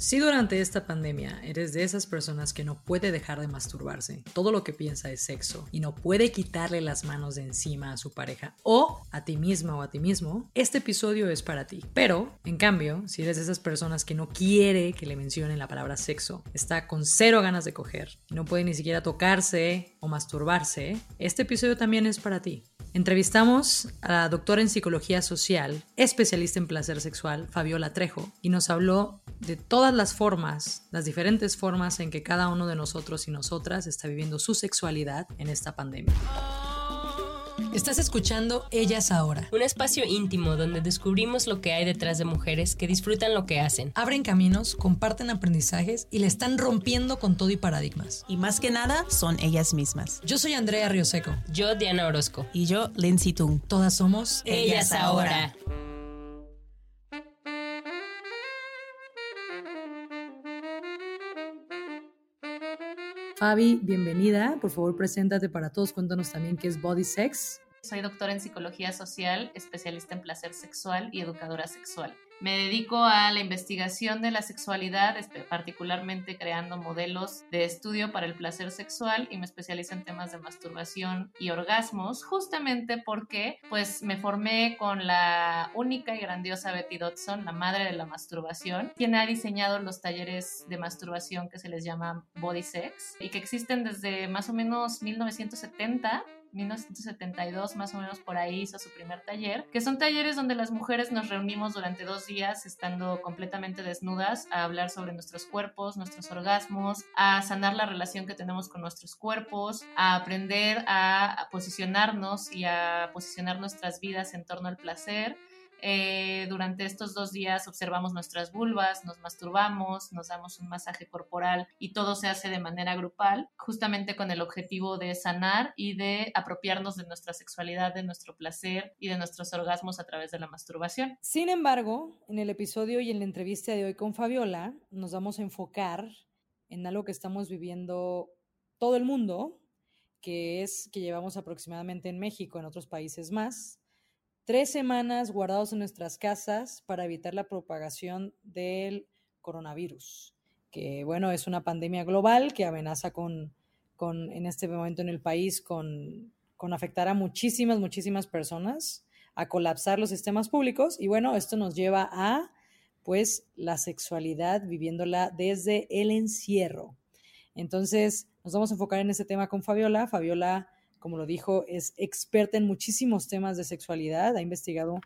Si durante esta pandemia eres de esas personas que no puede dejar de masturbarse, todo lo que piensa es sexo y no puede quitarle las manos de encima a su pareja o a ti misma o a ti mismo, este episodio es para ti. Pero, en cambio, si eres de esas personas que no quiere que le mencionen la palabra sexo, está con cero ganas de coger y no puede ni siquiera tocarse o masturbarse, este episodio también es para ti. Entrevistamos a la doctora en psicología social, especialista en placer sexual, Fabiola Trejo, y nos habló de todas las formas, las diferentes formas en que cada uno de nosotros y nosotras está viviendo su sexualidad en esta pandemia. Estás escuchando Ellas Ahora. Un espacio íntimo donde descubrimos lo que hay detrás de mujeres que disfrutan lo que hacen. Abren caminos, comparten aprendizajes y le están rompiendo con todo y paradigmas. Y más que nada, son ellas mismas. Yo soy Andrea Rioseco. Yo, Diana Orozco. Y yo, Lindsay Tung. Todas somos Ellas Ahora. Fabi, bienvenida. Por favor, preséntate para todos. Cuéntanos también qué es Body Sex. Soy doctora en psicología social, especialista en placer sexual y educadora sexual. Me dedico a la investigación de la sexualidad, particularmente creando modelos de estudio para el placer sexual y me especializo en temas de masturbación y orgasmos, justamente porque pues me formé con la única y grandiosa Betty Dodson, la madre de la masturbación, quien ha diseñado los talleres de masturbación que se les llama Body Sex y que existen desde más o menos 1970 1972 más o menos por ahí hizo su primer taller, que son talleres donde las mujeres nos reunimos durante dos días estando completamente desnudas a hablar sobre nuestros cuerpos, nuestros orgasmos, a sanar la relación que tenemos con nuestros cuerpos, a aprender a posicionarnos y a posicionar nuestras vidas en torno al placer eh, durante estos dos días observamos nuestras vulvas, nos masturbamos, nos damos un masaje corporal y todo se hace de manera grupal, justamente con el objetivo de sanar y de apropiarnos de nuestra sexualidad, de nuestro placer y de nuestros orgasmos a través de la masturbación. Sin embargo, en el episodio y en la entrevista de hoy con Fabiola, nos vamos a enfocar en algo que estamos viviendo todo el mundo, que es que llevamos aproximadamente en México, en otros países más, tres semanas guardados en nuestras casas para evitar la propagación del coronavirus, que bueno, es una pandemia global que amenaza con, con en este momento en el país con, con afectar a muchísimas, muchísimas personas, a colapsar los sistemas públicos y bueno, esto nos lleva a pues la sexualidad viviéndola desde el encierro. Entonces, nos vamos a enfocar en ese tema con Fabiola. Fabiola como lo dijo, es experta en muchísimos temas de sexualidad, ha investigado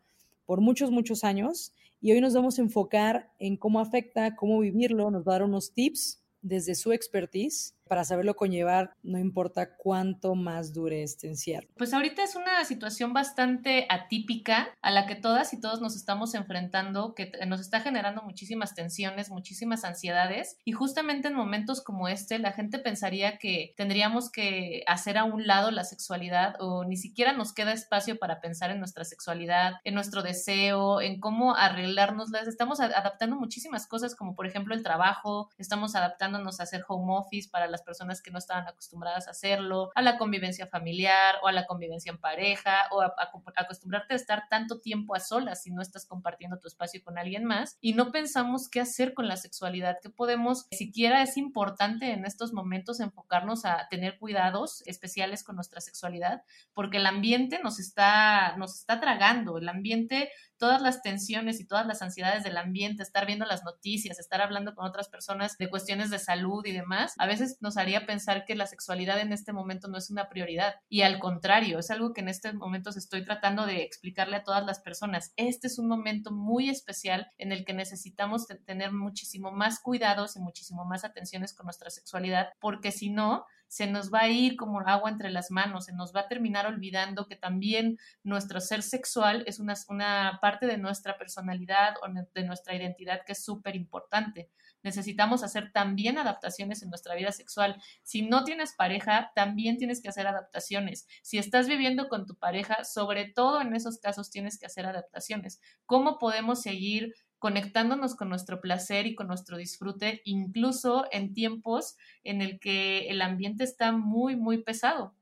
por muchos, muchos años y hoy nos vamos a enfocar en cómo afecta, cómo vivirlo, nos va a dar unos tips desde su expertise para saberlo conllevar, no importa cuánto más dure este encierro. Pues ahorita es una situación bastante atípica a la que todas y todos nos estamos enfrentando, que nos está generando muchísimas tensiones, muchísimas ansiedades y justamente en momentos como este la gente pensaría que tendríamos que hacer a un lado la sexualidad o ni siquiera nos queda espacio para pensar en nuestra sexualidad, en nuestro deseo, en cómo arreglarnos. Estamos adaptando muchísimas cosas como por ejemplo el trabajo, estamos adaptándonos a hacer home office para las personas que no estaban acostumbradas a hacerlo, a la convivencia familiar o a la convivencia en pareja o a, acostumbrarte a estar tanto tiempo a solas si no estás compartiendo tu espacio con alguien más y no pensamos qué hacer con la sexualidad, que podemos, siquiera es importante en estos momentos enfocarnos a tener cuidados especiales con nuestra sexualidad porque el ambiente nos está, nos está tragando, el ambiente todas las tensiones y todas las ansiedades del ambiente, estar viendo las noticias, estar hablando con otras personas de cuestiones de salud y demás, a veces nos haría pensar que la sexualidad en este momento no es una prioridad. Y al contrario, es algo que en este momento estoy tratando de explicarle a todas las personas. Este es un momento muy especial en el que necesitamos tener muchísimo más cuidados y muchísimo más atenciones con nuestra sexualidad, porque si no, se nos va a ir como agua entre las manos, se nos va a terminar olvidando que también nuestro ser sexual es una, una parte de nuestra personalidad o de nuestra identidad que es súper importante necesitamos hacer también adaptaciones en nuestra vida sexual. Si no tienes pareja, también tienes que hacer adaptaciones. Si estás viviendo con tu pareja, sobre todo en esos casos tienes que hacer adaptaciones. ¿Cómo podemos seguir conectándonos con nuestro placer y con nuestro disfrute, incluso en tiempos en el que el ambiente está muy, muy pesado?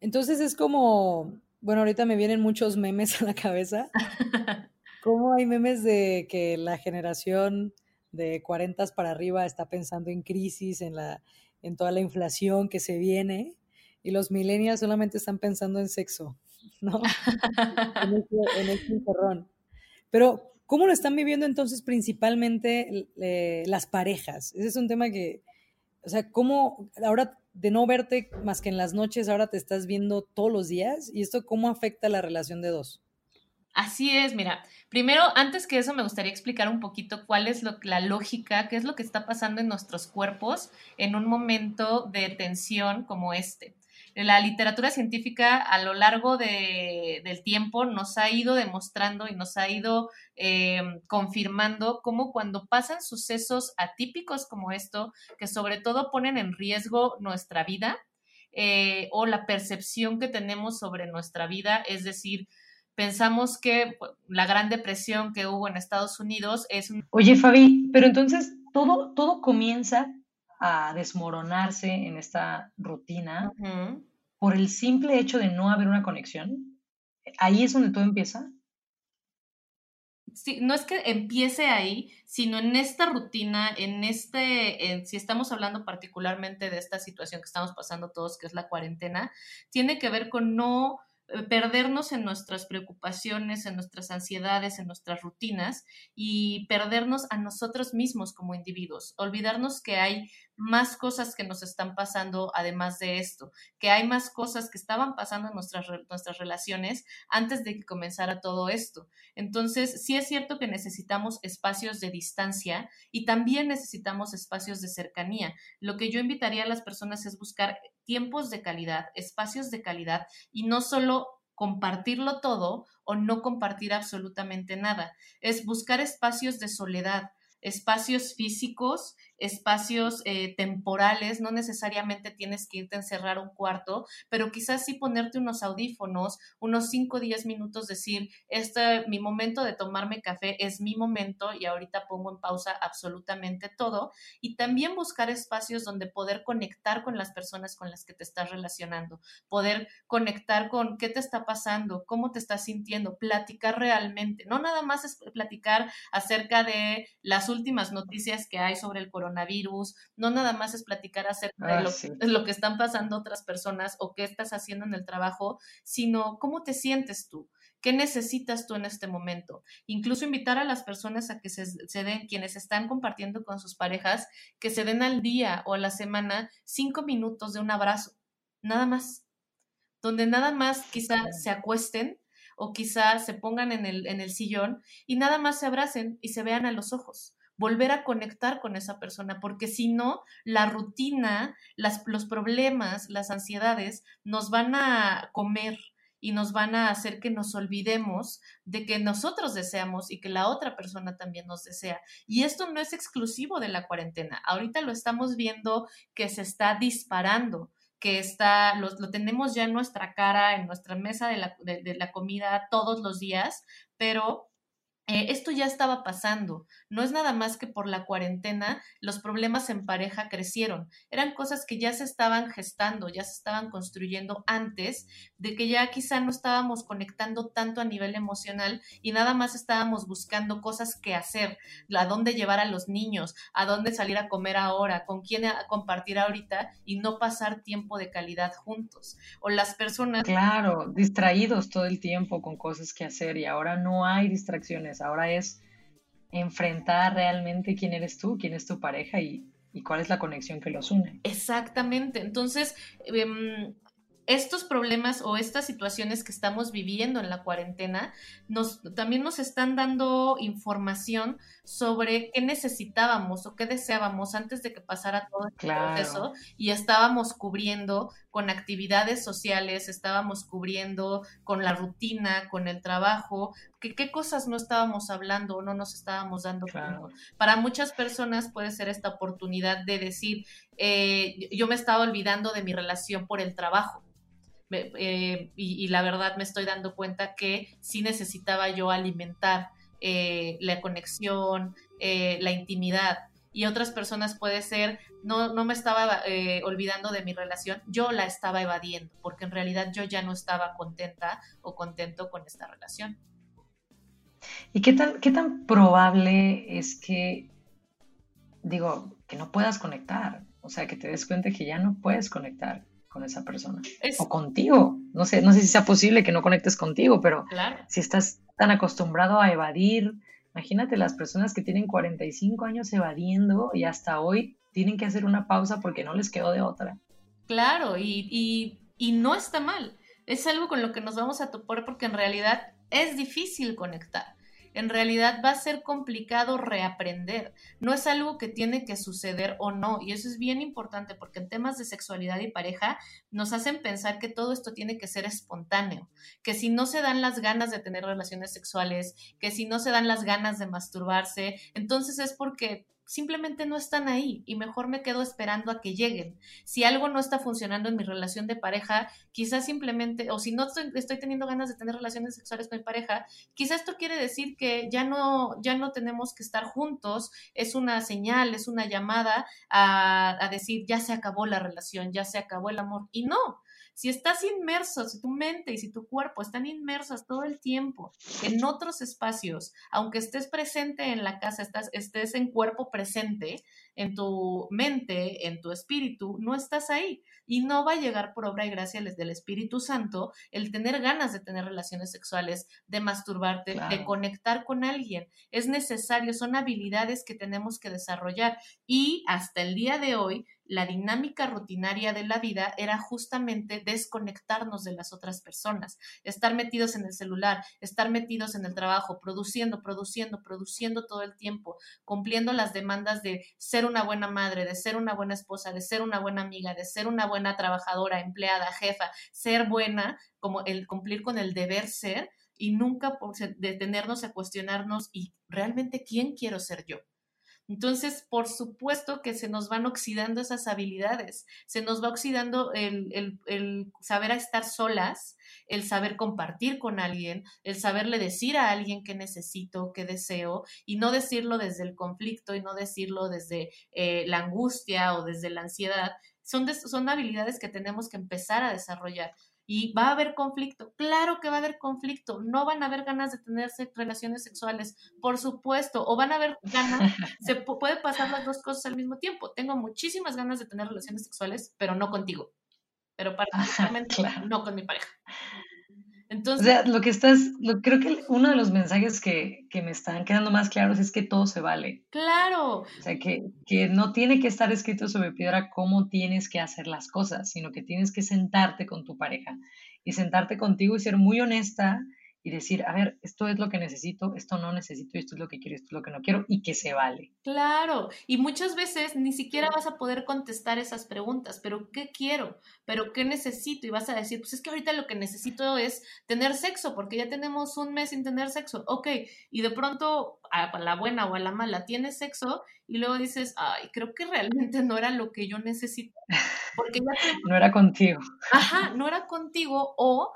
Entonces es como, bueno, ahorita me vienen muchos memes a la cabeza. ¿Cómo hay memes de que la generación de 40 para arriba está pensando en crisis, en, la, en toda la inflación que se viene, y los millennials solamente están pensando en sexo, ¿no? en, este, en este Pero, ¿cómo lo están viviendo entonces principalmente eh, las parejas? Ese es un tema que, o sea, ¿cómo ahora de no verte más que en las noches, ahora te estás viendo todos los días? ¿Y esto cómo afecta la relación de dos? Así es, mira, primero, antes que eso, me gustaría explicar un poquito cuál es la lógica, qué es lo que está pasando en nuestros cuerpos en un momento de tensión como este. La literatura científica a lo largo de, del tiempo nos ha ido demostrando y nos ha ido eh, confirmando cómo cuando pasan sucesos atípicos como esto, que sobre todo ponen en riesgo nuestra vida eh, o la percepción que tenemos sobre nuestra vida, es decir, pensamos que pues, la gran depresión que hubo en Estados Unidos es un... Oye, Fabi, pero entonces todo, todo comienza a desmoronarse en esta rutina por el simple hecho de no haber una conexión. Ahí es donde todo empieza. Sí, no es que empiece ahí, sino en esta rutina, en este, si estamos hablando particularmente de esta situación que estamos pasando todos, que es la cuarentena, tiene que ver con no perdernos en nuestras preocupaciones, en nuestras ansiedades, en nuestras rutinas y perdernos a nosotros mismos como individuos, olvidarnos que hay más cosas que nos están pasando además de esto, que hay más cosas que estaban pasando en nuestras, nuestras relaciones antes de que comenzara todo esto. Entonces, sí es cierto que necesitamos espacios de distancia y también necesitamos espacios de cercanía. Lo que yo invitaría a las personas es buscar tiempos de calidad, espacios de calidad y no solo compartirlo todo o no compartir absolutamente nada. Es buscar espacios de soledad, espacios físicos espacios eh, temporales, no necesariamente tienes que irte a encerrar un cuarto, pero quizás sí ponerte unos audífonos, unos 5 o 10 minutos, decir, este, mi momento de tomarme café es mi momento y ahorita pongo en pausa absolutamente todo. Y también buscar espacios donde poder conectar con las personas con las que te estás relacionando, poder conectar con qué te está pasando, cómo te estás sintiendo, platicar realmente, no nada más es platicar acerca de las últimas noticias que hay sobre el coronavirus, coronavirus, no nada más es platicar acerca de, ah, lo, que están pasando otras personas o qué estás haciendo en el trabajo, sino cómo te sientes tú. ¿Qué necesitas tú en este momento? Incluso invitar a las personas a que se, se, den, quienes están compartiendo con sus parejas, que se den al día o a la semana cinco minutos de un abrazo, nada más, donde nada más quizá se acuesten o quizá se pongan en el, en el sillón y nada más se abracen y se vean a los ojos volver a conectar con esa persona, porque si no, la rutina, los problemas, las ansiedades nos van a comer y nos van a hacer que nos olvidemos de que nosotros deseamos y que la otra persona también nos desea. Y esto no es exclusivo de la cuarentena. Ahorita lo estamos viendo que se está disparando que está, lo, lo tenemos ya en nuestra cara, en nuestra mesa de la, de la comida todos los días, pero eh, esto ya estaba pasando. No es nada más que por la cuarentena los problemas en pareja crecieron. Eran cosas que ya se estaban gestando, ya se estaban construyendo antes de que ya quizá no estábamos conectando tanto a nivel emocional y nada más estábamos buscando cosas que hacer, a dónde llevar a los niños, a dónde salir a comer ahora, con quién compartir ahorita y no pasar tiempo de calidad juntos. O las personas... Claro, distraídos todo el tiempo con cosas que hacer y ahora no hay distracciones ahora es enfrentar realmente quién eres tú, quién es tu pareja y, cuál es la conexión que los une. Exactamente, entonces... Em, estos problemas o estas situaciones que estamos viviendo en la cuarentena nos, también nos están dando información sobre qué necesitábamos o qué deseábamos antes de que pasara todo el este proceso y estábamos cubriendo con actividades sociales, estábamos cubriendo con la rutina, con el trabajo, que, qué cosas no estábamos hablando o no nos estábamos dando Para muchas personas puede ser esta oportunidad de decir, eh, yo me estaba olvidando de mi relación por el trabajo. Eh, y, la verdad me estoy dando cuenta que sí necesitaba yo alimentar eh, la conexión, eh, la intimidad. Y otras personas puede ser, no, no me estaba olvidando de mi relación, yo la estaba evadiendo, porque en realidad yo ya no estaba contenta o contento con esta relación. ¿Y qué tan, qué tan probable es que, digo, que no puedas conectar? O sea, que te des cuenta que ya no puedes conectar con esa persona. O contigo. No sé, no sé si sea posible que no conectes contigo, pero si estás tan acostumbrado a evadir, imagínate las personas que tienen 45 años evadiendo y hasta hoy tienen que hacer una pausa porque no les quedó de otra. Claro, y, y, y no está mal. Es algo con lo que nos vamos a topar porque en realidad es difícil conectar en realidad va a ser complicado reaprender. No es algo que tiene que suceder o no. Y eso es bien importante porque en temas de sexualidad y pareja nos hacen pensar que todo esto tiene que ser espontáneo, que si no se dan las ganas de tener relaciones sexuales, que si no se dan las ganas de masturbarse, entonces es porque simplemente no están ahí y mejor me quedo esperando a que lleguen. Si algo no está funcionando en mi relación de pareja, quizás simplemente, o si no estoy, teniendo ganas de tener relaciones sexuales con mi pareja, quizás esto quiere decir que ya no, ya no tenemos que estar juntos, es una señal, es una llamada a, a decir, ya se acabó la relación, ya se acabó el amor. Y no, si estás inmerso, si tu mente y si tu cuerpo están inmersos todo el tiempo en otros espacios, aunque estés presente en la casa, estás, estés en cuerpo presente, en tu mente, en tu espíritu, no estás ahí. Y no va a llegar por obra y gracia del Espíritu Santo el tener ganas de tener relaciones sexuales, de masturbarte, de conectar con alguien. Es necesario, son habilidades que tenemos que desarrollar. Y hasta el día de hoy, la dinámica rutinaria de la vida era justamente desconectarnos de las otras personas, estar metidos en el celular, estar metidos en el trabajo, produciendo, produciendo, produciendo todo el tiempo, cumpliendo las demandas de ser una buena madre, de ser una buena esposa, de ser una buena amiga, de ser una buena trabajadora, empleada, jefa, ser buena, como el cumplir con el deber ser y nunca detenernos a cuestionarnos y realmente quién quiero ser yo. Entonces, por supuesto que se nos van oxidando esas habilidades, se nos va oxidando el, el, saber estar solas, el saber compartir con alguien, el saberle decir a alguien qué necesito, qué deseo, y no decirlo desde el conflicto y no decirlo desde eh, la angustia o desde la ansiedad. Son, son habilidades que tenemos que empezar a desarrollar y va a haber conflicto. Claro que va a haber conflicto. No van a haber ganas de tener relaciones sexuales, por supuesto, o van a haber ganas. Se puede pasar las dos cosas al mismo tiempo. Tengo muchísimas ganas de tener relaciones sexuales, pero no contigo. Pero particularmente no con mi pareja. Entonces, o sea, lo que estás, lo, creo que uno de los mensajes que, que, me están quedando más claros es que todo se vale. Claro. O sea, que, que, no tiene que estar escrito sobre piedra cómo tienes que hacer las cosas, sino que tienes que sentarte con tu pareja y sentarte contigo y ser muy honesta y decir, a ver, esto es lo que necesito, esto no necesito, esto es lo que quiero, esto es lo que no quiero y que se vale. Claro, y muchas veces ni siquiera vas a poder contestar esas preguntas, pero ¿qué quiero? ¿Pero qué necesito? Y vas a decir, pues es que ahorita lo que necesito es tener sexo, porque ya tenemos un mes sin tener sexo, ok, y de pronto a la buena o a la mala tienes sexo y luego dices, ay, creo que realmente no era lo que yo necesito. Porque ya no era contigo. Ajá, no era contigo o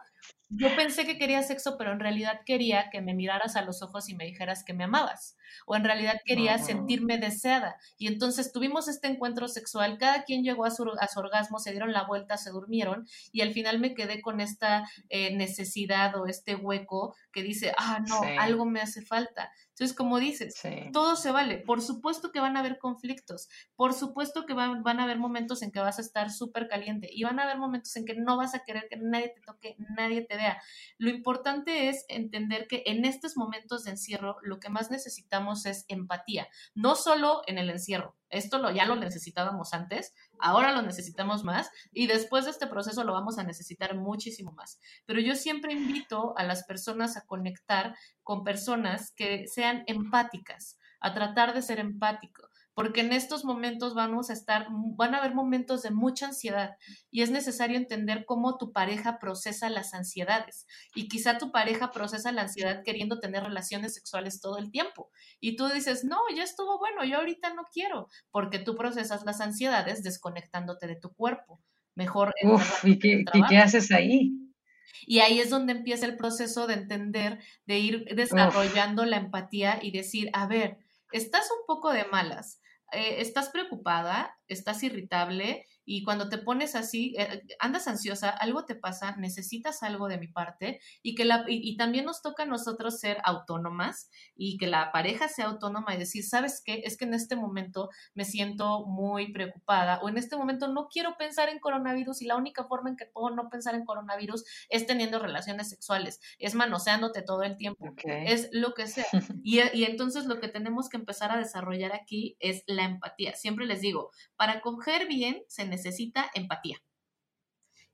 yo pensé que quería sexo, pero en realidad quería que me miraras a los ojos y me dijeras que me amabas. O en realidad quería sentirme deseada. Y entonces tuvimos este encuentro sexual, cada quien llegó a su, orgasmo, se dieron la vuelta, se durmieron y al final me quedé con esta eh, necesidad o este hueco que dice, ah, no, algo me hace falta. Entonces, como dices, todo se vale. Por supuesto que van a haber conflictos, por supuesto que van, van a haber momentos en que vas a estar súper caliente y van a haber momentos en que no vas a querer que nadie te toque, nadie te TDA. Lo importante es entender que en estos momentos de encierro lo que más necesitamos es empatía, no solo en el encierro. Esto lo, ya lo necesitábamos antes, ahora lo necesitamos más y después de este proceso lo vamos a necesitar muchísimo más. Pero yo siempre invito a las personas a conectar con personas que sean empáticas, a tratar de ser empático porque en estos momentos vamos a estar, van a haber momentos de mucha ansiedad y es necesario entender cómo tu pareja procesa las ansiedades. Y quizá tu pareja procesa la ansiedad queriendo tener relaciones sexuales todo el tiempo. Y tú dices, no, ya estuvo bueno, yo ahorita no quiero, porque tú procesas las ansiedades desconectándote de tu cuerpo. Mejor. Uf, ¿y qué, ¿y qué haces ahí? Y ahí es donde empieza el proceso de entender, de ir desarrollando la empatía y decir, a ver, estás un poco de malas, eh, estás preocupada, estás irritable y cuando te pones así, eh, andas ansiosa, algo te pasa, necesitas algo de mi parte y que la, y, también nos toca a nosotros ser autónomas y que la pareja sea autónoma y decir, ¿sabes qué? Es que en este momento me siento muy preocupada o en este momento no quiero pensar en coronavirus y la única forma en que puedo no pensar en coronavirus es teniendo relaciones sexuales, es manoseándote todo el tiempo, es lo que sea. Y, y entonces lo que tenemos que empezar a desarrollar aquí es la empatía. Siempre les digo, para coger bien se necesita empatía.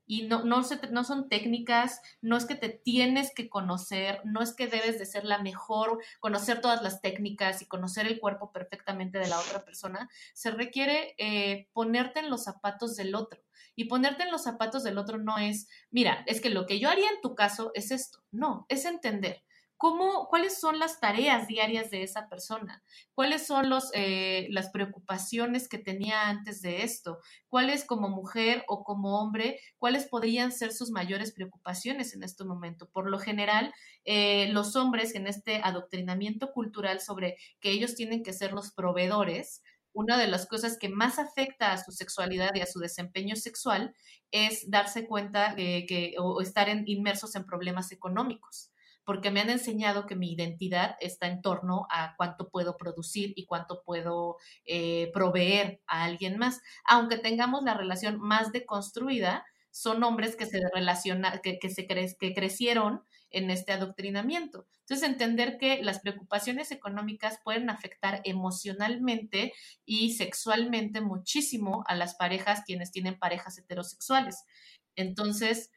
Y no, no, no son técnicas, no es que te tienes que conocer, no es que debes de ser la mejor, conocer todas las técnicas y conocer el cuerpo perfectamente de la otra persona. Se requiere eh, ponerte en los zapatos del otro. Y ponerte en los zapatos del otro no es, mira, es que lo que yo haría en tu caso es esto. No, es entender ¿Cómo, ¿Cuáles son las tareas diarias de esa persona? ¿Cuáles son los, eh, las preocupaciones que tenía antes de esto? ¿Cuáles como mujer o como hombre, cuáles podrían ser sus mayores preocupaciones en este momento? Por lo general, eh, los hombres en este adoctrinamiento cultural sobre que ellos tienen que ser los proveedores, una de las cosas que más afecta a su sexualidad y a su desempeño sexual es darse cuenta de que o estar inmersos en problemas económicos porque me han enseñado que mi identidad está en torno a cuánto puedo producir y cuánto puedo eh, proveer a alguien más. Aunque tengamos la relación más deconstruida, son hombres que se relacionan, que, que crecieron en este adoctrinamiento. Entonces, entender que las preocupaciones económicas pueden afectar emocionalmente y sexualmente muchísimo a las parejas, quienes tienen parejas heterosexuales. Entonces,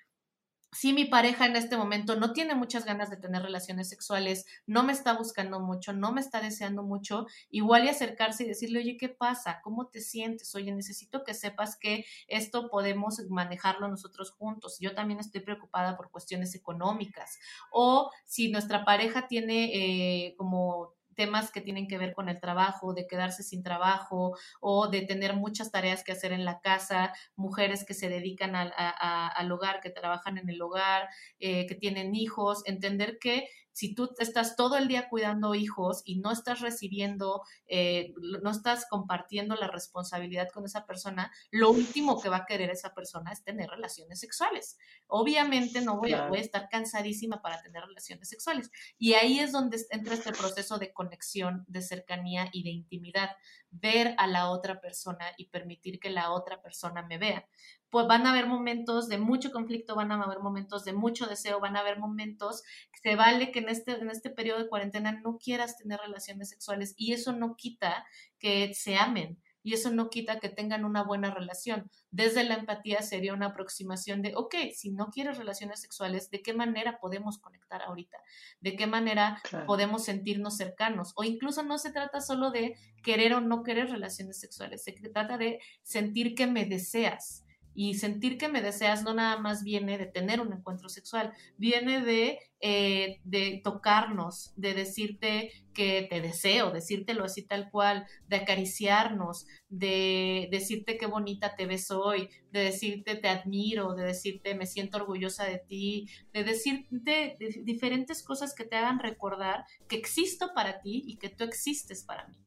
si mi pareja en este momento no tiene muchas ganas de tener relaciones sexuales, no me está buscando mucho, no me está deseando mucho, igual y acercarse y decirle, oye, ¿qué pasa? ¿Cómo te sientes? Oye, necesito que sepas que esto podemos manejarlo nosotros juntos. Yo también estoy preocupada por cuestiones económicas. O si nuestra pareja tiene eh, como temas que tienen que ver con el trabajo, de quedarse sin trabajo o de tener muchas tareas que hacer en la casa, mujeres que se dedican al, al hogar, que trabajan en el hogar, eh, que tienen hijos, entender que si tú estás todo el día cuidando hijos y no estás recibiendo, eh, no estás compartiendo la responsabilidad con esa persona, lo último que va a querer esa persona es tener relaciones sexuales. Obviamente no voy, a, voy a estar cansadísima para tener relaciones sexuales. Y ahí es donde entra este proceso de conexión, de cercanía y de intimidad. Ver a la otra persona y permitir que la otra persona me vea pues van a haber momentos de mucho conflicto, van a haber momentos de mucho deseo, van a haber momentos que se vale que en este, en este periodo de cuarentena no quieras tener relaciones sexuales y eso no quita que se amen y eso no quita que tengan una buena relación. Desde la empatía sería una aproximación de, ok, si no quieres relaciones sexuales, ¿de qué manera podemos conectar ahorita? ¿De qué manera podemos sentirnos cercanos? O incluso no se trata solo de querer o no querer relaciones sexuales, se trata de sentir que me deseas y sentir que me deseas no nada más viene de tener un encuentro sexual, viene de, eh, de tocarnos, de decirte que te deseo, decírtelo así tal cual, de acariciarnos, de decirte qué bonita te ves hoy, de decirte te admiro, de decirte me siento orgullosa de ti, de decirte diferentes cosas que te hagan recordar que existo para ti y que tú existes para mí.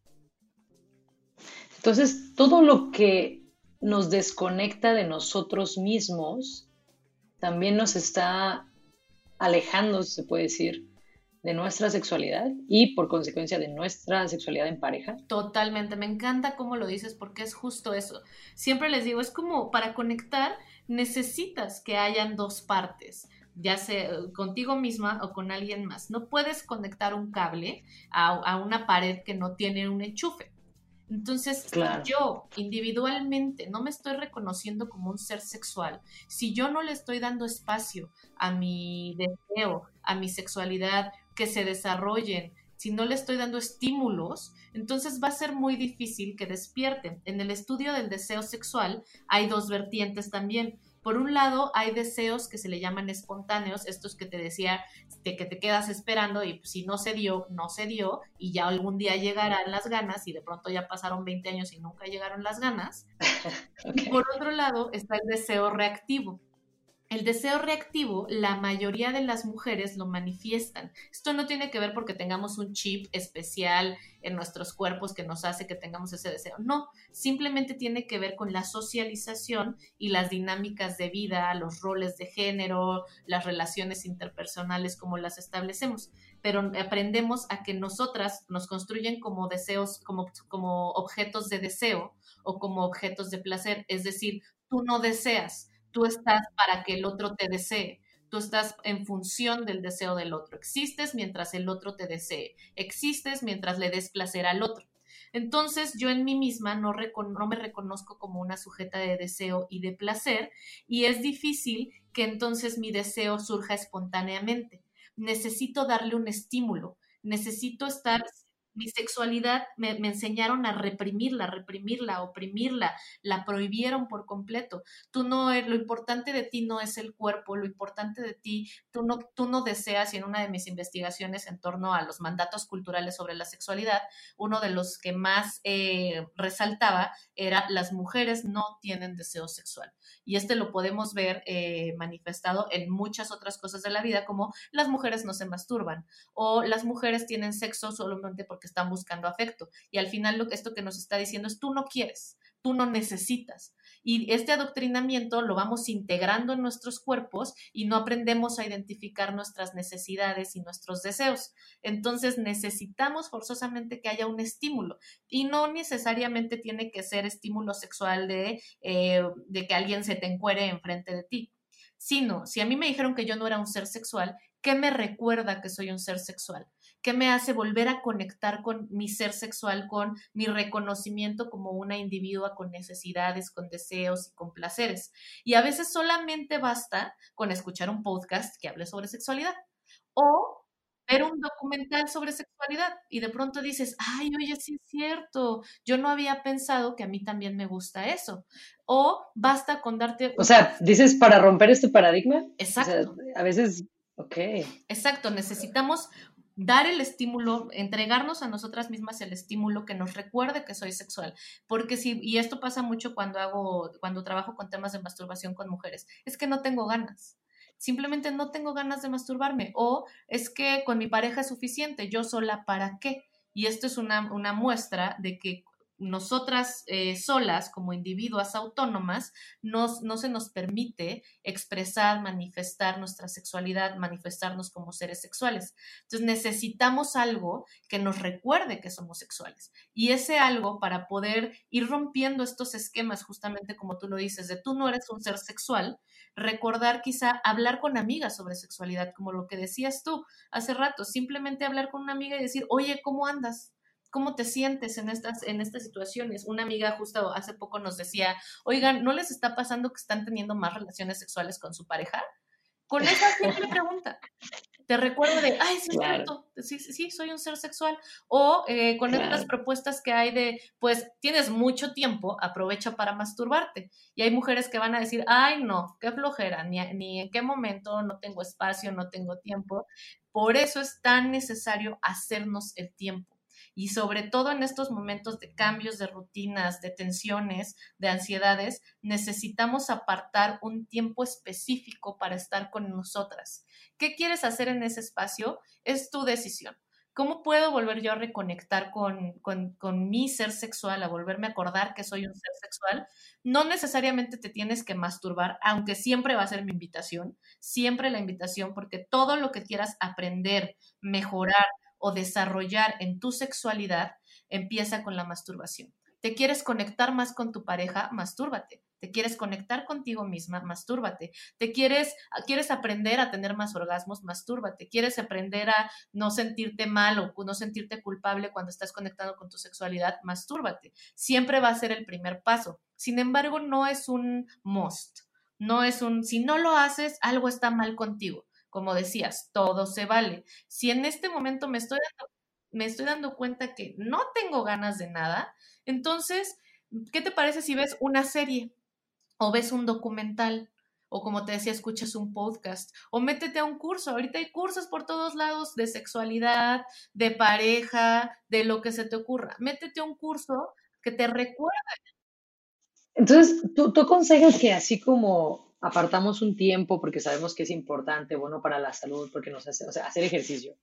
Entonces, todo lo que nos desconecta de nosotros mismos, también nos está alejando, se puede decir, de nuestra sexualidad y por consecuencia de nuestra sexualidad en pareja. Totalmente, me encanta cómo lo dices porque es justo eso. Siempre les digo, es como para conectar necesitas que hayan dos partes ya sea contigo misma o con alguien más. No puedes conectar un cable a, una pared que no tiene un enchufe. Entonces, yo individualmente no me estoy reconociendo como un ser sexual, si yo no le estoy dando espacio a mi deseo, a mi sexualidad, que se desarrollen, si no le estoy dando estímulos, entonces va a ser muy difícil que despierten. En el estudio del deseo sexual hay dos vertientes también. Por un lado, hay deseos que se le llaman espontáneos, estos que te decía, de que te quedas esperando y si no se dio, no se dio, y ya algún día llegarán las ganas y de pronto ya pasaron 20 años y nunca llegaron las ganas. Y por otro lado está el deseo reactivo. El deseo reactivo, la mayoría de las mujeres lo manifiestan. Esto no tiene que ver porque tengamos un chip especial en nuestros cuerpos que nos hace que tengamos ese deseo. No, simplemente tiene que ver con la socialización y las dinámicas de vida, los roles de género, las relaciones interpersonales, como las establecemos. Pero aprendemos a que nosotras nos construyen como deseos, como, como objetos de deseo o como objetos de placer. Es decir, tú no deseas tú estás para que el otro te desee. Tú estás en función del deseo del otro. Existes mientras el otro te desee. Existes mientras le des placer al otro. Entonces yo en mí misma no, no, me reconozco como una sujeta de deseo y de placer y es difícil que entonces mi deseo surja espontáneamente. Necesito darle un estímulo, necesito estar mi sexualidad me, enseñaron a reprimirla, reprimirla, oprimirla, la prohibieron por completo. Tú no, lo importante de ti no es el cuerpo, lo importante de ti, tú no, tú no deseas, y en una de mis investigaciones en torno a los mandatos culturales sobre la sexualidad, uno de los que más eh, resaltaba era las mujeres no tienen deseo sexual. Y este lo podemos ver eh, manifestado en muchas otras cosas de la vida, como las mujeres no se masturban o las mujeres tienen sexo solamente porque están buscando afecto. Y al final lo que esto que nos está diciendo es tú no quieres, tú no necesitas. Y este adoctrinamiento lo vamos integrando en nuestros cuerpos y no aprendemos a identificar nuestras necesidades y nuestros deseos. Entonces necesitamos forzosamente que haya un estímulo y no necesariamente tiene que ser estímulo sexual de, eh, de que alguien se te encuere enfrente de ti sino si a mí me dijeron que yo no era un ser sexual, ¿qué me recuerda que soy un ser sexual? ¿Qué me hace volver a conectar con mi ser sexual, con mi reconocimiento como una individua con necesidades, con deseos y con placeres? Y a veces solamente basta con escuchar un podcast que hable sobre sexualidad o ver un documental sobre sexualidad y de pronto dices, ay, oye, sí es cierto, yo no había pensado que a mí también me gusta eso. O basta con darte... O sea, dices para romper este paradigma. Exacto. a veces, ok. Exacto, necesitamos dar el estímulo, entregarnos a nosotras mismas el estímulo que nos recuerde que soy sexual. Porque si, y esto pasa mucho cuando hago, cuando trabajo con temas de masturbación con mujeres, es que no tengo ganas. Simplemente no tengo ganas de masturbarme. O es que con mi pareja es suficiente, yo sola, ¿para qué? Y esto es una, una muestra de que nosotras eh, solas, como individuas autónomas, no se nos permite expresar, manifestar nuestra sexualidad, manifestarnos como seres sexuales. Entonces necesitamos algo que nos recuerde que somos sexuales. Y ese algo para poder ir rompiendo estos esquemas, justamente como tú lo dices, de tú no eres un ser sexual, recordar quizá hablar con amigas sobre sexualidad, como lo que decías tú hace rato, simplemente hablar con una amiga y decir, oye, ¿cómo andas? ¿Cómo te sientes en estas, en estas situaciones? Una amiga justo hace poco nos decía, oigan, ¿no les está pasando que están teniendo más relaciones sexuales con su pareja? Con esa simple pregunta. Te recuerdo de, ay, sí, cierto, sí, sí, soy un ser sexual. O eh, con estas propuestas que hay de, pues, tienes mucho tiempo, aprovecha para masturbarte. Y hay mujeres que van a decir, ay, no, qué flojera, ni, ni en qué momento, no tengo espacio, no tengo tiempo. Por eso es tan necesario hacernos el tiempo y sobre todo en estos momentos de cambios de rutinas, de tensiones, de ansiedades, necesitamos apartar un tiempo específico para estar con nosotras. ¿Qué quieres hacer en ese espacio? Es tu decisión. ¿Cómo puedo volver yo a reconectar con, con, mi ser sexual, a volverme a acordar que soy un ser sexual? No necesariamente te tienes que masturbar, aunque siempre va a ser mi invitación, siempre la invitación, porque todo lo que quieras aprender, mejorar, o desarrollar en tu sexualidad empieza con la masturbación. ¿Te quieres conectar más con tu pareja? Mastúrbate. te quieres conectar contigo misma, mastúrbate. Te quieres, quieres aprender a tener más orgasmos, mastúrbate. Quieres aprender a no sentirte mal o no sentirte culpable cuando estás conectado con tu sexualidad, mastúrbate. Siempre va a ser el primer paso. Sin embargo, no es un must. No es un, si no lo haces, algo está mal contigo. Como decías, todo se vale. Si en este momento me estoy dando, me estoy dando cuenta que no tengo ganas de nada, entonces, ¿qué te parece si ves una serie o ves un documental? O como te decía, escuchas un podcast o métete a un curso. Ahorita hay cursos por todos lados de sexualidad, de pareja, de lo que se te ocurra. Métete a un curso que te recuerde. Entonces, tú, tú aconsejas que así como apartamos un tiempo porque sabemos que es importante, bueno para la salud, porque nos hace, o sea, hacer ejercicio.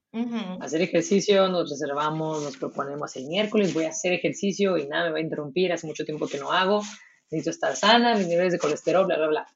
Hacer ejercicio, nos reservamos, nos proponemos el miércoles, voy a hacer ejercicio y nada me va a interrumpir, hace mucho tiempo que no hago, necesito estar sana, mis niveles de colesterol, bla, bla, bla.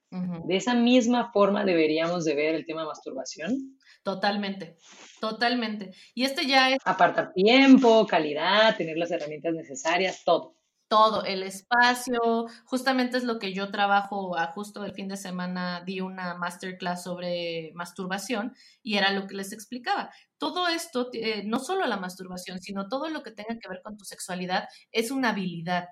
De esa misma forma deberíamos de ver el tema de masturbación. Totalmente, totalmente. Y este ya es... Apartar tiempo, calidad, tener las herramientas necesarias, todo todo, el espacio, justamente es lo que yo trabajo, a justo el fin de semana di una masterclass sobre masturbación y era lo que les explicaba. Todo esto, eh, no solo la masturbación, sino todo lo que tenga que ver con tu sexualidad, es una habilidad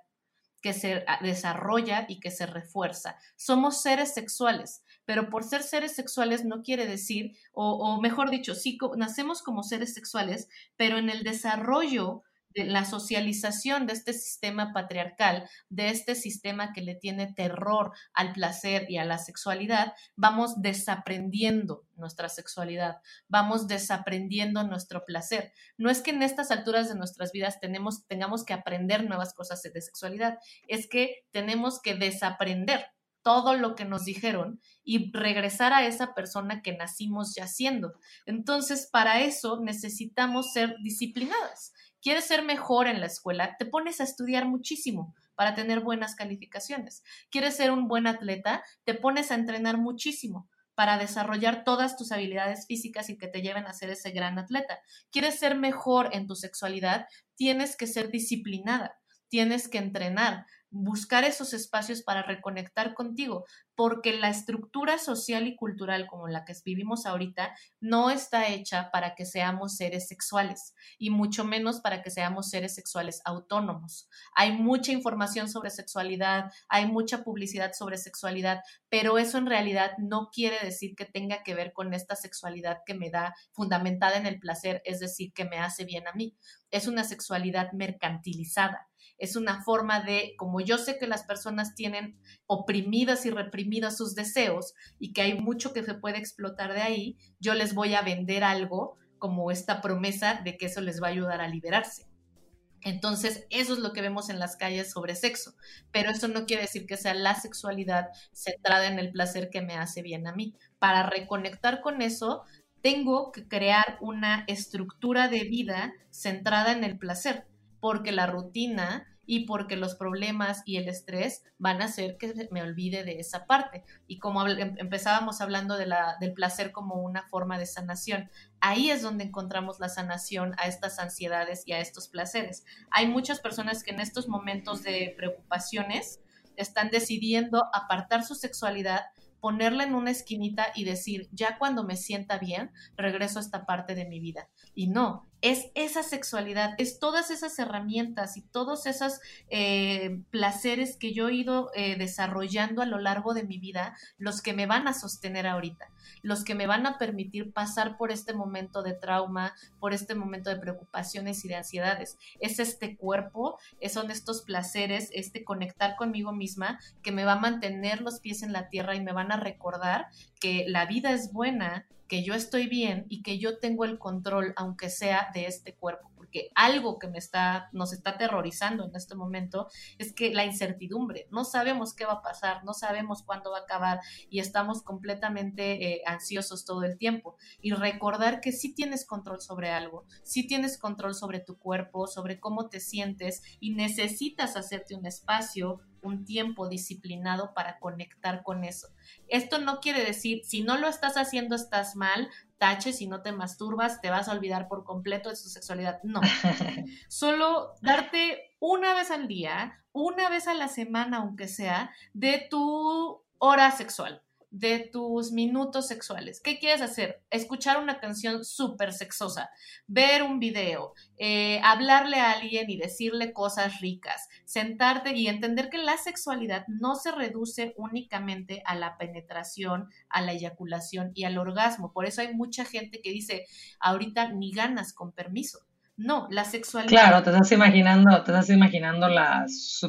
que se ah, desarrolla y que se refuerza. Somos seres sexuales, pero por ser seres sexuales no quiere decir, o, o mejor dicho, sí, nacemos como seres sexuales, pero en el desarrollo la socialización de este sistema patriarcal, de este sistema que le tiene terror al placer y a la sexualidad, vamos desaprendiendo nuestra sexualidad, vamos desaprendiendo nuestro placer. No es que en estas alturas de nuestras vidas tenemos, tengamos que aprender nuevas cosas de sexualidad, es que tenemos que desaprender todo lo que nos dijeron y regresar a esa persona que nacimos ya siendo. Entonces, para eso necesitamos ser disciplinadas quieres ser mejor en la escuela, te pones a estudiar muchísimo para tener buenas calificaciones. Quieres ser un buen atleta, te pones a entrenar muchísimo para desarrollar todas tus habilidades físicas y que te lleven a ser ese gran atleta. Quieres ser mejor en tu sexualidad, tienes que ser disciplinada, tienes que entrenar, buscar esos espacios para reconectar contigo, porque la estructura social y cultural como la que vivimos ahorita no está hecha para que seamos seres sexuales y mucho menos para que seamos seres sexuales autónomos. Hay mucha información sobre sexualidad, hay mucha publicidad sobre sexualidad, pero eso en realidad no quiere decir que tenga que ver con esta sexualidad que me da fundamentada en el placer, es decir, que me hace bien a mí. Es una sexualidad mercantilizada es una forma de, como yo sé que las personas tienen oprimidas y reprimidas sus deseos y que hay mucho que se puede explotar de ahí, yo les voy a vender algo como esta promesa de que eso les va a ayudar a liberarse. Entonces, eso es lo que vemos en las calles sobre sexo, pero eso no quiere decir que sea la sexualidad centrada en el placer que me hace bien a mí. Para reconectar con eso, tengo que crear una estructura de vida centrada en el placer porque la rutina y porque los problemas y el estrés van a hacer que me olvide de esa parte. Y como em, empezábamos hablando de la, del placer como una forma de sanación, ahí es donde encontramos la sanación a estas ansiedades y a estos placeres. Hay muchas personas que en estos momentos de preocupaciones están decidiendo apartar su sexualidad ponerla en una esquinita y decir, ya cuando me sienta bien, regreso a esta parte de mi vida. Y no, es esa sexualidad, es todas esas herramientas y todos esos eh, placeres que yo he ido eh, desarrollando a lo largo de mi vida los que me van a sostener ahorita, los que me van a permitir pasar por este momento de trauma, por este momento de preocupaciones y de ansiedades. Es este cuerpo, son estos placeres, este conectar conmigo misma que me va a mantener los pies en la tierra y me van a recordar que la vida es buena, que yo estoy bien y que yo tengo el control, aunque sea de este cuerpo, porque algo que me está, nos está aterrorizando en este momento es que la incertidumbre, no sabemos qué va a pasar, no sabemos cuándo va a acabar y estamos completamente eh, ansiosos todo el tiempo. Y recordar que sí tienes control sobre algo, sí tienes control sobre tu cuerpo, sobre cómo te sientes y necesitas hacerte un espacio, un tiempo disciplinado para conectar con eso. Esto no quiere decir, si no lo estás haciendo, estás mal, tache, si no te masturbas, te vas a olvidar por completo de tu sexualidad. No. Solo darte una vez al día, una vez a la semana, aunque sea, de tu hora sexual de tus minutos sexuales. ¿Qué quieres hacer? Escuchar una canción súper sexosa, ver un video, eh, hablarle a alguien y decirle cosas ricas, sentarte y entender que la sexualidad no se reduce únicamente a la penetración, a la eyaculación y al orgasmo. Por eso hay mucha gente que dice, ahorita ni ganas con permiso. No, la sexualidad. Claro, te estás imaginando, te estás imaginando la,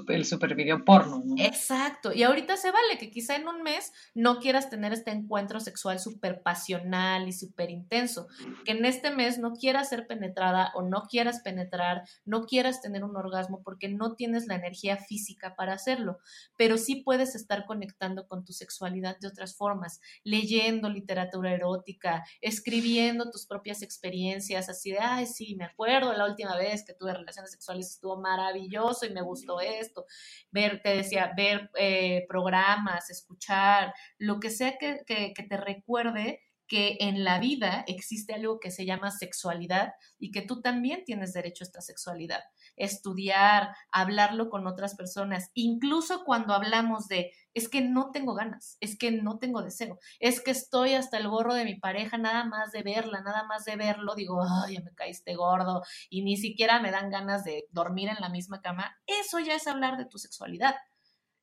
el super video porno, ¿no? Exacto. Y ahorita se vale que quizá en un mes no quieras tener este encuentro sexual súper pasional y súper intenso. Que en este mes no quieras ser penetrada o no quieras penetrar, no quieras tener un orgasmo porque no tienes la energía física para hacerlo. Pero sí puedes estar conectando con tu sexualidad de otras formas, leyendo literatura erótica, escribiendo tus propias experiencias, así de, ay, sí, me acuerdo la última vez que tuve relaciones sexuales estuvo maravilloso y me gustó esto. Ver, te decía, ver eh, programas, escuchar, lo que sea que, que, que te recuerde que en la vida existe algo que se llama sexualidad y que tú también tienes derecho a esta sexualidad. Estudiar, hablarlo con otras personas, incluso cuando hablamos de, es que no tengo ganas, es que no tengo deseo, es que estoy hasta el gorro de mi pareja, nada más de verla, nada más de verlo, digo, ay, ya me caíste gordo y ni siquiera me dan ganas de dormir en la misma cama. Eso ya es hablar de tu sexualidad.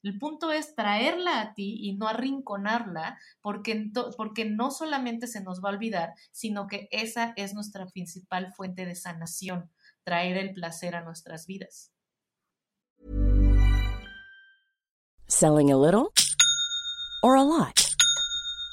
El punto es traerla a ti y no arrinconarla, porque, porque no solamente se nos va a olvidar, sino que esa es nuestra principal fuente de sanación, traer el placer a nuestras vidas. Selling a little or a lot.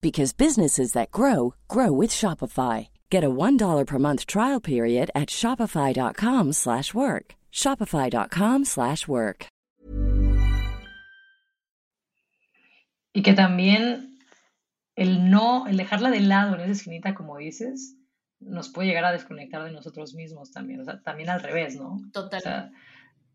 because businesses that grow grow with Shopify. Get a $1 per month trial period at shopify.com/work. shopify.com/work. Y que también el no, el dejarla de lado en esa esquinita como dices, nos puede llegar a desconectar de nosotros mismos también, o sea, también al revés, ¿no? Total. O sea,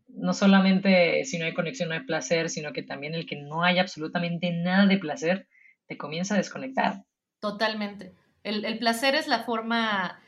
no solamente si no hay conexión no hay placer, sino que también el que no hay absolutamente nada de placer te comienza a desconectar. Totalmente. El, placer es la forma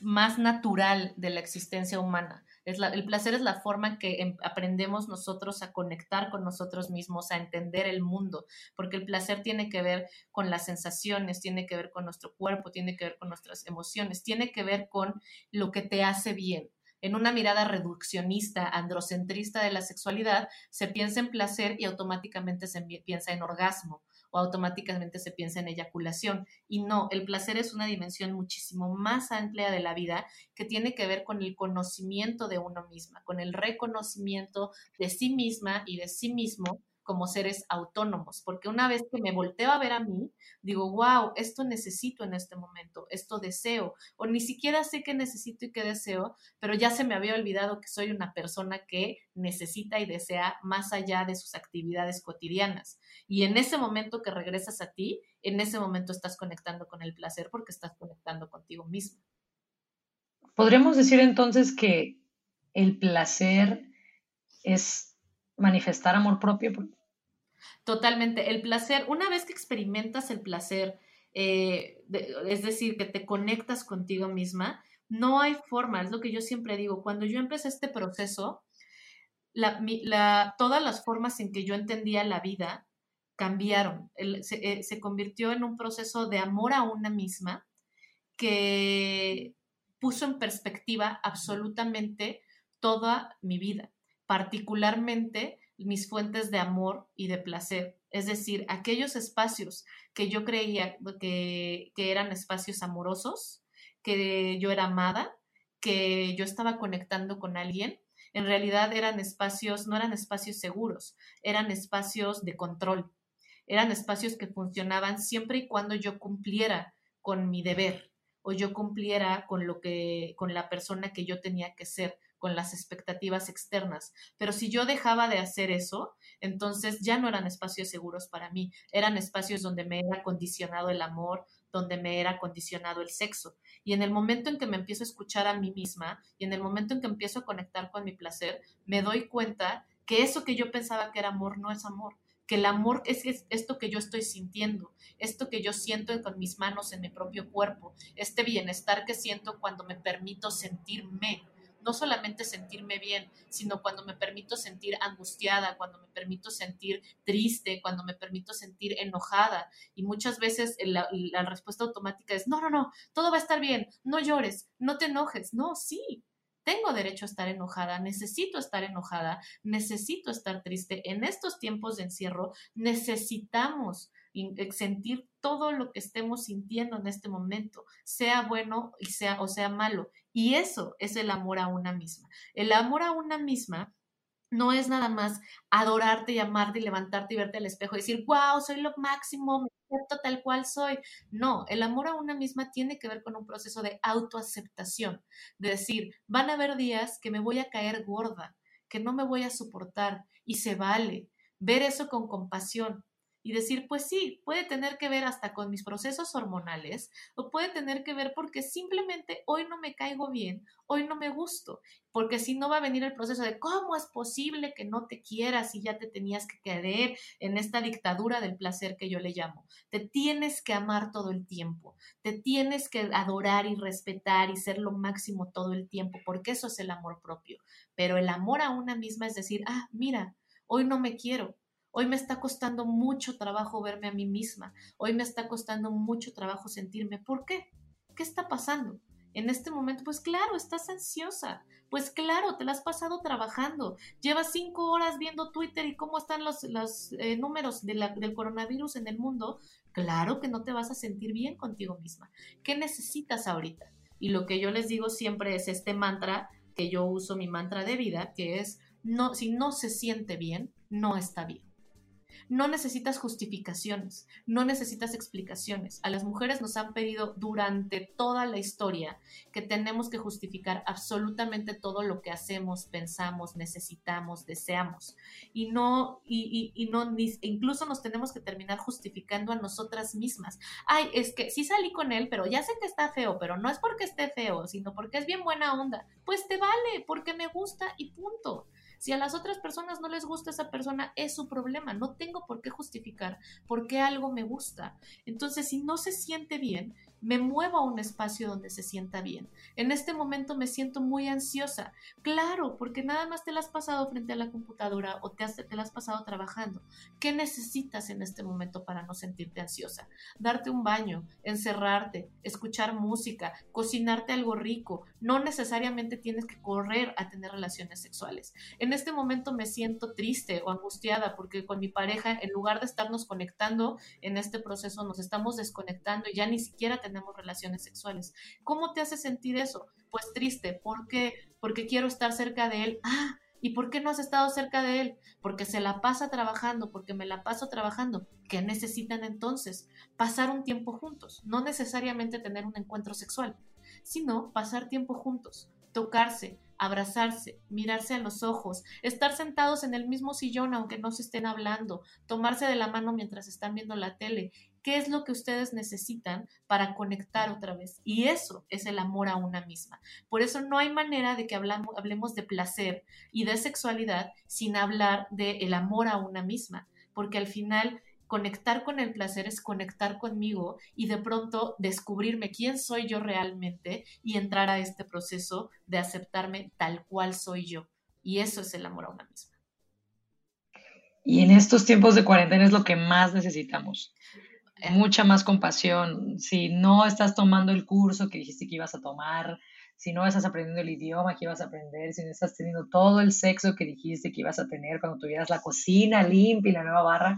más natural de la existencia humana. Es el placer es la forma que em, aprendemos nosotros a conectar con nosotros mismos, a entender el mundo, porque el placer tiene que ver con las sensaciones, tiene que ver con nuestro cuerpo, tiene que ver con nuestras emociones, tiene que ver con lo que te hace bien. En una mirada reduccionista, androcentrista de la sexualidad, se piensa en placer y automáticamente se piensa en orgasmo o automáticamente se piensa en eyaculación. Y no, el placer es una dimensión muchísimo más amplia de la vida que tiene que ver con el conocimiento de uno misma, con el reconocimiento de sí misma y de sí mismo como seres autónomos, porque una vez que me volteo a ver a mí, digo, wow, esto necesito en este momento, esto deseo, o ni siquiera sé qué necesito y qué deseo, pero ya se me había olvidado que soy una persona que necesita y desea más allá de sus actividades cotidianas. Y en ese momento que regresas a ti, en ese momento estás conectando con el placer porque estás conectando contigo mismo. Podríamos decir entonces que el placer es manifestar amor propio. Totalmente. El placer, una vez que experimentas el placer, eh, es decir, que te conectas contigo misma, no hay forma, es lo que yo siempre digo. Cuando yo empecé este proceso, la, todas las formas en que yo entendía la vida cambiaron. se, eh, se convirtió en un proceso de amor a una misma que puso en perspectiva absolutamente toda mi vida particularmente mis fuentes de amor y de placer, es decir, aquellos espacios que yo creía que, eran espacios amorosos, que yo era amada, que yo estaba conectando con alguien, en realidad eran espacios, no eran espacios seguros, eran espacios de control, eran espacios que funcionaban siempre y cuando yo cumpliera con mi deber o yo cumpliera con lo que con la persona que yo tenía que ser con las expectativas externas. Pero si yo dejaba de hacer eso, entonces ya no eran espacios seguros para mí, eran espacios donde me era condicionado el amor, donde me era condicionado el sexo. Y en el momento en que me empiezo a escuchar a mí misma y en el momento en que empiezo a conectar con mi placer, me doy cuenta que eso que yo pensaba que era amor no es amor, que el amor es, esto que yo estoy sintiendo, esto que yo siento con mis manos en mi propio cuerpo, este bienestar que siento cuando me permito sentirme, no solamente sentirme bien, sino cuando me permito sentir angustiada, cuando me permito sentir triste, cuando me permito sentir enojada. Y muchas veces la, respuesta automática es, no, no, no, todo va a estar bien, no llores, no te enojes. No, sí, tengo derecho a estar enojada, necesito estar enojada, necesito estar triste. En estos tiempos de encierro necesitamos eh, sentir todo lo que estemos sintiendo en este momento, sea bueno y sea, o sea malo. Y eso es el amor a una misma. El amor a una misma no es nada más adorarte y amarte y levantarte y verte al espejo y decir, wow, soy lo máximo, me acepto tal cual soy. No, el amor a una misma tiene que ver con un proceso de autoaceptación, de decir, van a haber días que me voy a caer gorda, que no me voy a soportar y se vale. Ver eso con compasión, y decir, pues sí, puede tener que ver hasta con mis procesos hormonales o puede tener que ver porque simplemente hoy no me caigo bien, hoy no me gusto, porque si no va a venir el proceso de cómo es posible que no te quieras y ya te tenías que querer en esta dictadura del placer que yo le llamo. Te tienes que amar todo el tiempo, te tienes que adorar y respetar y ser lo máximo todo el tiempo, porque eso es el amor propio. Pero el amor a una misma es decir, ah, mira, hoy no me quiero, Hoy me está costando mucho trabajo verme a mí misma. Hoy me está costando mucho trabajo sentirme. ¿Por qué? ¿Qué está pasando? En este momento, pues claro, estás ansiosa. Pues claro, te la has pasado trabajando. Llevas cinco horas viendo Twitter y cómo están los, eh, números de del coronavirus en el mundo. Claro que no te vas a sentir bien contigo misma. ¿Qué necesitas ahorita? Y lo que yo les digo siempre es este mantra que yo uso, mi mantra de vida, que es, no, si no se siente bien, no está bien. No necesitas justificaciones, no necesitas explicaciones. A las mujeres nos han pedido durante toda la historia que tenemos que justificar absolutamente todo lo que hacemos, pensamos, necesitamos, deseamos. Y no, y, no, incluso nos tenemos que terminar justificando a nosotras mismas. Ay, es que sí salí con él, pero ya sé que está feo, pero no es porque esté feo, sino porque es bien buena onda. Pues te vale, porque me gusta y punto. Si a las otras personas no les gusta esa persona, es su problema. No tengo por qué justificar por qué algo me gusta. Entonces, si no se siente bien, me muevo a un espacio donde se sienta bien. En este momento me siento muy ansiosa. Claro, porque nada más te la has pasado frente a la computadora o te, has, te la has pasado trabajando. ¿Qué necesitas en este momento para no sentirte ansiosa? Darte un baño, encerrarte, escuchar música, cocinarte algo rico. No necesariamente tienes que correr a tener relaciones sexuales. En este momento me siento triste o angustiada porque con mi pareja, en lugar de estarnos conectando en este proceso, nos estamos desconectando y ya ni siquiera tenemos tenemos relaciones sexuales. ¿Cómo te hace sentir eso? Pues triste. ¿Por qué? Porque quiero estar cerca de él. Ah, ¿y por qué no has estado cerca de él? Porque se la pasa trabajando, porque me la paso trabajando. ¿Qué necesitan entonces? Pasar un tiempo juntos, no necesariamente tener un encuentro sexual, sino pasar tiempo juntos, tocarse, abrazarse, mirarse a los ojos, estar sentados en el mismo sillón aunque no se estén hablando, tomarse de la mano mientras están viendo la tele qué es lo que ustedes necesitan para conectar otra vez. Y eso es el amor a una misma. Por eso no hay manera de que hablamos, hablemos de placer y de sexualidad sin hablar del el amor a una misma, porque al final conectar con el placer es conectar conmigo y de pronto descubrirme quién soy yo realmente y entrar a este proceso de aceptarme tal cual soy yo. Y eso es el amor a una misma. Y en estos tiempos de cuarentena es lo que más necesitamos mucha más compasión. Si no estás tomando el curso que dijiste que ibas a tomar, si no estás aprendiendo el idioma que ibas a aprender, si no estás teniendo todo el sexo que dijiste que ibas a tener cuando tuvieras la cocina limpia y la nueva barra,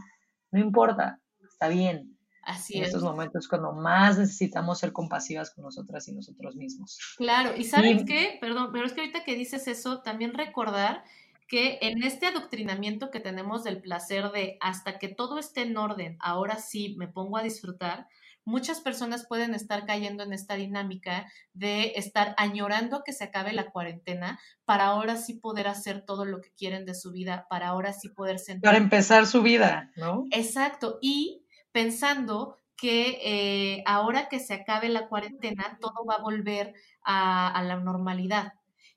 no importa, está bien. Así en es. estos momentos cuando más necesitamos ser compasivas con nosotras y nosotros mismos. Claro, y sabes qué, perdón, pero es que ahorita que dices eso, también recordar que en este adoctrinamiento que tenemos del placer de hasta que todo esté en orden, ahora sí me pongo a disfrutar, muchas personas pueden estar cayendo en esta dinámica de estar añorando que se acabe la cuarentena para ahora sí poder hacer todo lo que quieren de su vida, para ahora sí poder sentir. Para empezar su vida, ¿no? Exacto. Y pensando que eh, ahora que se acabe la cuarentena, todo va a volver a la normalidad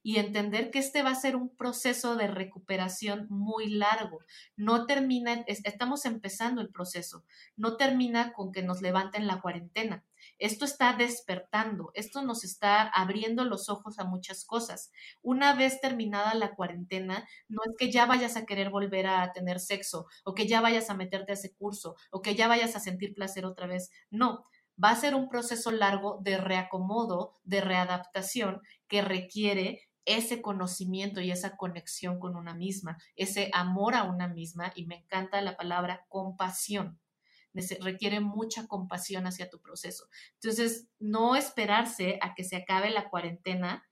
y entender que este va a ser un proceso de recuperación muy largo. No termina, estamos empezando el proceso, no termina con que nos levanten la cuarentena. Esto está despertando, esto nos está abriendo los ojos a muchas cosas. Una vez terminada la cuarentena, no es que ya vayas a querer volver a tener sexo o que ya vayas a meterte a ese curso o que ya vayas a sentir placer otra vez. No, va a ser un proceso largo de reacomodo, de readaptación que requiere ese conocimiento y esa conexión con una misma, ese amor a una misma, y me encanta la palabra compasión. Requiere mucha compasión hacia tu proceso. Entonces, no esperarse a que se acabe la cuarentena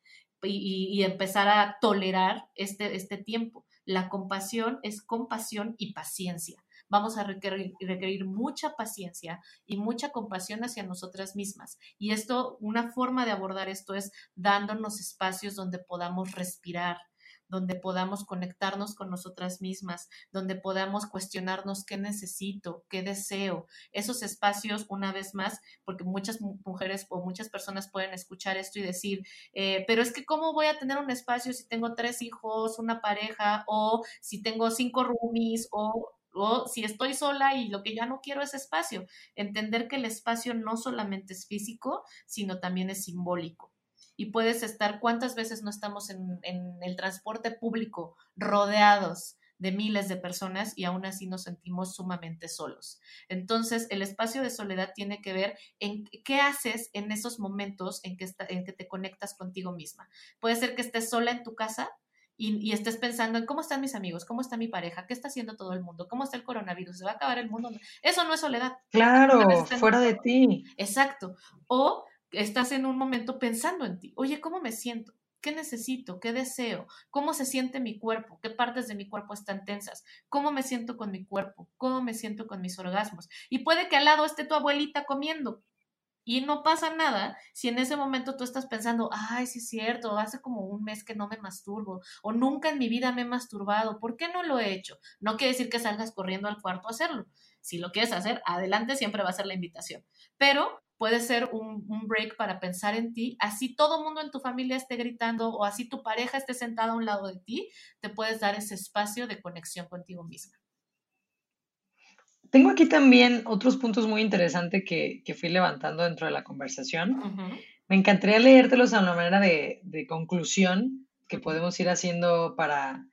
y, y empezar a tolerar este, este tiempo. La compasión es compasión y paciencia vamos a requerir, mucha paciencia y mucha compasión hacia nosotras mismas. Y esto, una forma de abordar esto es dándonos espacios donde podamos respirar, donde podamos conectarnos con nosotras mismas, donde podamos cuestionarnos qué necesito, qué deseo. Esos espacios, una vez más, porque muchas mujeres o muchas personas pueden escuchar esto y decir, eh, pero es que ¿cómo voy a tener un espacio si tengo tres hijos, una pareja, o si tengo cinco roomies, o o si estoy sola y lo que ya no quiero es espacio, entender que el espacio no solamente es físico, sino también es simbólico. Y puedes estar, ¿cuántas veces no estamos en, el transporte público rodeados de miles de personas y aún así nos sentimos sumamente solos. Entonces, el espacio de soledad tiene que ver en qué haces en esos momentos en que te conectas contigo misma. Puede ser que estés sola en tu casa y, estés pensando en cómo están mis amigos, cómo está mi pareja, qué está haciendo todo el mundo, cómo está el coronavirus, se va a acabar el mundo. Eso no es soledad. Claro, fuera de ti. Exacto. O estás en un momento pensando en ti. Oye, ¿cómo me siento? ¿Qué necesito? ¿Qué deseo? ¿Cómo se siente mi cuerpo? ¿Qué partes de mi cuerpo están tensas? ¿Cómo me siento con mi cuerpo? ¿Cómo me siento con mis orgasmos? Y puede que al lado esté tu abuelita comiendo. Y no pasa nada si en ese momento tú estás pensando, ay, sí es cierto, hace como un mes que no me masturbo, o nunca en mi vida me he masturbado, ¿por qué no lo he hecho? No quiere decir que salgas corriendo al cuarto a hacerlo. Si lo quieres hacer, adelante, siempre va a ser la invitación. Pero puede ser un, un break para pensar en ti, así todo mundo en tu familia esté gritando o así tu pareja esté sentada a un lado de ti, te puedes dar ese espacio de conexión contigo misma. Tengo aquí también otros puntos muy interesantes que, fui levantando dentro de la conversación. Me encantaría leértelos a una manera de, conclusión que podemos ir haciendo para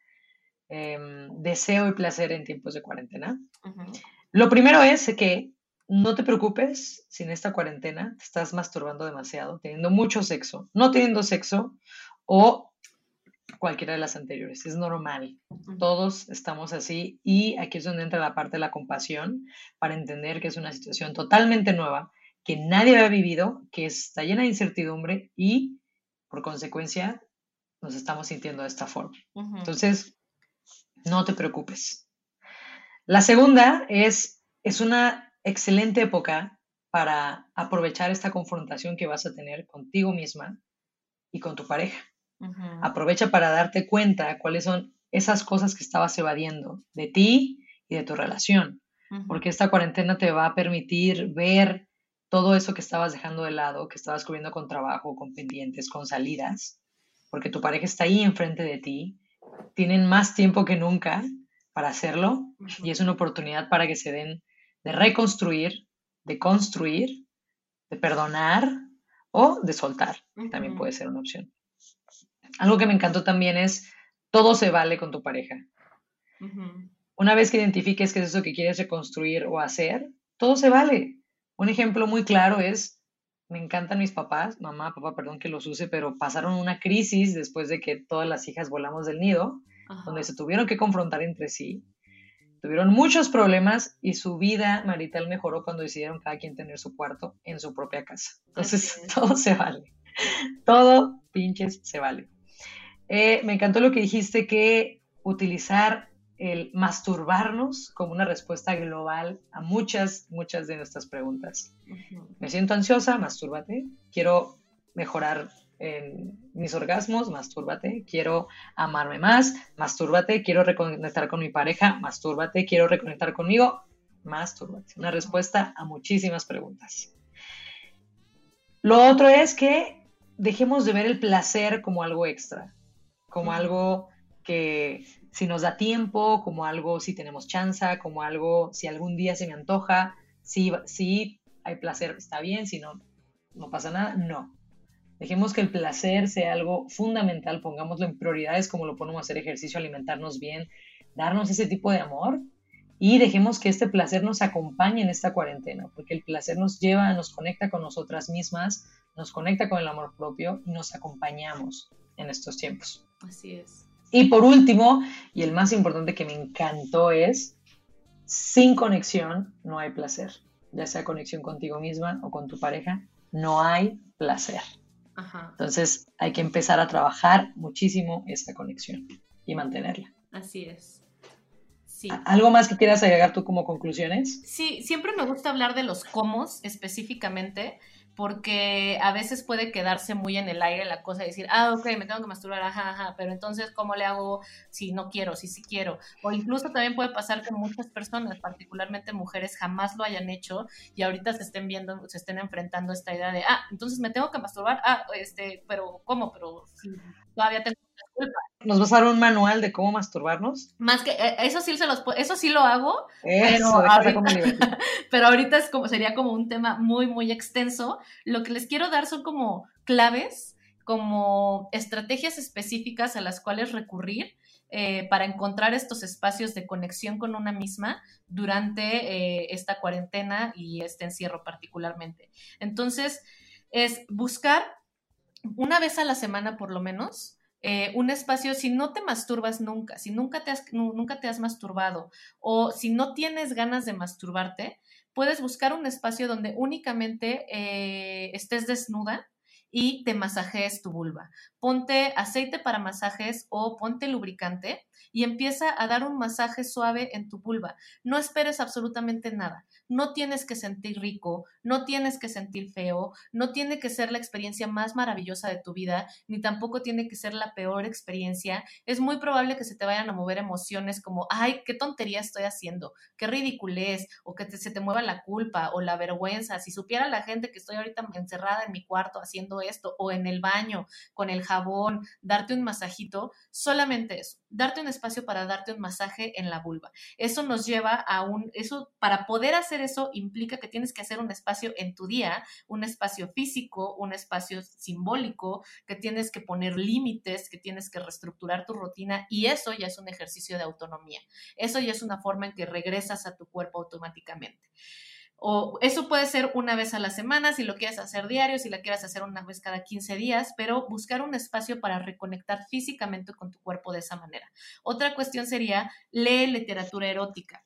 em, deseo y placer en tiempos de cuarentena. Lo primero es que no te preocupes si en esta cuarentena te estás masturbando demasiado, teniendo mucho sexo, no teniendo sexo o cualquiera de las anteriores. Es normal. Todos estamos así y aquí es donde entra la parte de la compasión para entender que es una situación totalmente nueva, que nadie había vivido, que está llena de incertidumbre y por consecuencia nos estamos sintiendo de esta forma. Entonces, no te preocupes. La segunda es, es una excelente época para aprovechar esta confrontación que vas a tener contigo misma y con tu pareja. Aprovecha para darte cuenta cuáles son esas cosas que estabas evadiendo de ti y de tu relación, porque esta cuarentena te va a permitir ver todo eso que estabas dejando de lado, que estabas cubriendo con trabajo, con pendientes, con salidas, porque tu pareja está ahí enfrente de ti, tienen más tiempo que nunca para hacerlo y es una oportunidad para que se den de reconstruir, de construir, de perdonar o de soltar. También puede ser una opción. Algo que me encantó también es, todo se vale con tu pareja. Una vez que identifiques qué es eso que quieres reconstruir o hacer, todo se vale. Un ejemplo muy claro es, me encantan mis papás, mamá, papá, perdón que los use, pero pasaron una crisis después de que todas las hijas volamos del nido, donde se tuvieron que confrontar entre sí. Tuvieron muchos problemas y su vida marital mejoró cuando decidieron cada quien tener su cuarto en su propia casa. Entonces, todo se vale. Todo pinches se vale. Eh, me encantó lo que dijiste, que utilizar el masturbarnos como una respuesta global a muchas, muchas de nuestras preguntas. Me siento ansiosa, mastúrbate. Quiero mejorar en mis orgasmos, mastúrbate. Quiero amarme más, mastúrbate. Quiero reconectar con mi pareja, mastúrbate. Quiero reconectar conmigo, mastúrbate. Una respuesta a muchísimas preguntas. Lo otro es que dejemos de ver el placer como algo extra, como algo que si nos da tiempo, como algo si tenemos chance, como algo si algún día se me antoja, si, si hay placer está bien, si no, no pasa nada, no. Dejemos que el placer sea algo fundamental, pongámoslo en prioridades como lo ponemos a hacer ejercicio, alimentarnos bien, darnos ese tipo de amor y dejemos que este placer nos acompañe en esta cuarentena, porque el placer nos lleva, nos conecta con nosotras mismas, nos conecta con el amor propio y nos acompañamos en estos tiempos. Así es. Y por último, y el más importante que me encantó es, sin conexión no hay placer. Ya sea conexión contigo misma o con tu pareja, no hay placer. Entonces hay que empezar a trabajar muchísimo esta conexión y mantenerla. Así es. Sí. ¿Algo más que quieras agregar tú como conclusiones? Sí, siempre me gusta hablar de los cómo específicamente, porque a veces puede quedarse muy en el aire la cosa y decir, ah, ok, me tengo que masturbar, ajá, ajá, pero entonces, ¿cómo le hago si no quiero, si sí quiero? O incluso también puede pasar que muchas personas, particularmente mujeres, jamás lo hayan hecho y ahorita se estén viendo, se estén enfrentando a esta idea de, ah, entonces me tengo que masturbar, ah, este, pero ¿cómo? Pero si todavía tengo. ¿Nos vas a dar un manual de cómo masturbarnos? Más que eh, eso sí se los eso sí lo hago, pero, ahorita, pero ahorita es como sería como un tema muy muy extenso. Lo que les quiero dar son como claves, como estrategias específicas a las cuales recurrir eh, para encontrar estos espacios de conexión con una misma durante eh, esta cuarentena y este encierro particularmente. Entonces, es buscar una vez a la semana por lo menos, eh, un espacio, si no te masturbas nunca, si nunca te, has, nunca te has masturbado o si no tienes ganas de masturbarte, puedes buscar un espacio donde únicamente eh, estés desnuda y te masajees tu vulva. Ponte aceite para masajes o ponte lubricante y empieza a dar un masaje suave en tu vulva. No esperes absolutamente nada no tienes que sentir rico, no tienes que sentir feo, no tiene que ser la experiencia más maravillosa de tu vida, ni tampoco tiene que ser la peor experiencia. Es muy probable que se te vayan a mover emociones como, ay, qué tontería estoy haciendo, qué ridiculez, o que se te mueva la culpa o la vergüenza. Si supiera la gente que estoy ahorita encerrada en mi cuarto haciendo esto, o en el baño, con el jabón, darte un masajito, solamente eso, darte un espacio para darte un masaje en la vulva. Eso nos lleva a un, eso, para poder hacer eso implica que tienes que hacer un espacio en tu día, un espacio físico, un espacio simbólico, que tienes que poner límites, que tienes que reestructurar tu rutina y eso ya es un ejercicio de autonomía. Eso ya es una forma en que regresas a tu cuerpo automáticamente. O eso puede ser una vez a la semana, si lo quieres hacer diario, si la quieres hacer una vez cada 15 días, pero buscar un espacio para reconectar físicamente con tu cuerpo de esa manera. Otra cuestión sería, lee literatura erótica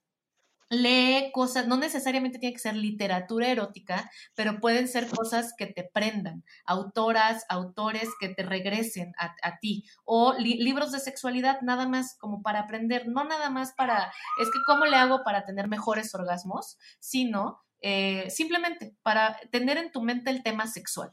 lee cosas, no necesariamente tiene que ser literatura erótica, pero pueden ser cosas que te prendan, autoras, autores que te regresen a, ti, o libros de sexualidad nada más como para aprender, no nada más para, es que cómo le hago para tener mejores orgasmos, sino eh, simplemente para tener en tu mente el tema sexual.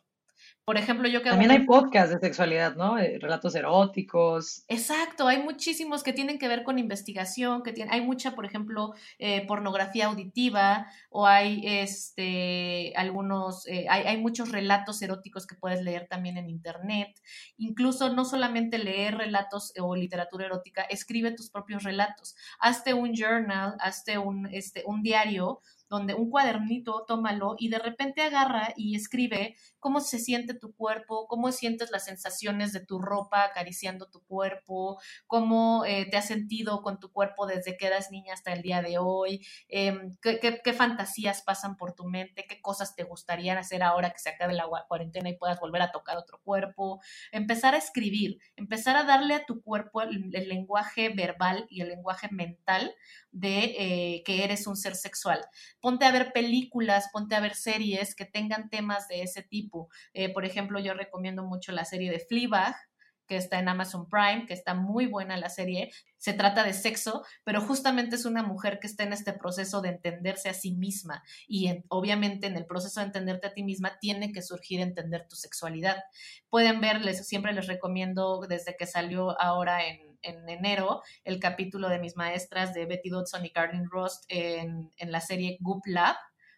Por ejemplo, yo que... También hay podcasts de sexualidad, ¿no? relatos eróticos. Exacto, hay muchísimos que tienen que ver con investigación, que tienen, hay mucha, por ejemplo, eh, pornografía auditiva o hay este, algunos, eh, hay, hay, muchos relatos eróticos que puedes leer también en Internet. Incluso no solamente leer relatos o literatura erótica, escribe tus propios relatos. Hazte un journal, hazte un, este, un diario donde un cuadernito, tómalo y de repente agarra y escribe cómo se siente tu cuerpo, cómo sientes las sensaciones de tu ropa acariciando tu cuerpo, cómo eh, te has sentido con tu cuerpo desde que eras niña hasta el día de hoy, em, qué, fantasías pasan por tu mente, qué cosas te gustaría hacer ahora que se acabe la cuarentena y puedas volver a tocar otro cuerpo, empezar a escribir, empezar a darle a tu cuerpo el, lenguaje verbal y el lenguaje mental de eh, que eres un ser sexual. Ponte a ver películas, ponte a ver series que tengan temas de ese tipo. Eh, por ejemplo, yo recomiendo mucho la serie de Fleabag, que está en Amazon Prime, que está muy buena la serie. Se trata de sexo, pero justamente es una mujer que está en este proceso de entenderse a sí misma y obviamente en el proceso de entenderte a ti misma tiene que surgir entender tu sexualidad. Pueden verles, siempre les recomiendo desde que salió ahora en, enero el capítulo de mis maestras de Betty Dodson y Carlin Rost en, en la serie Goop Lab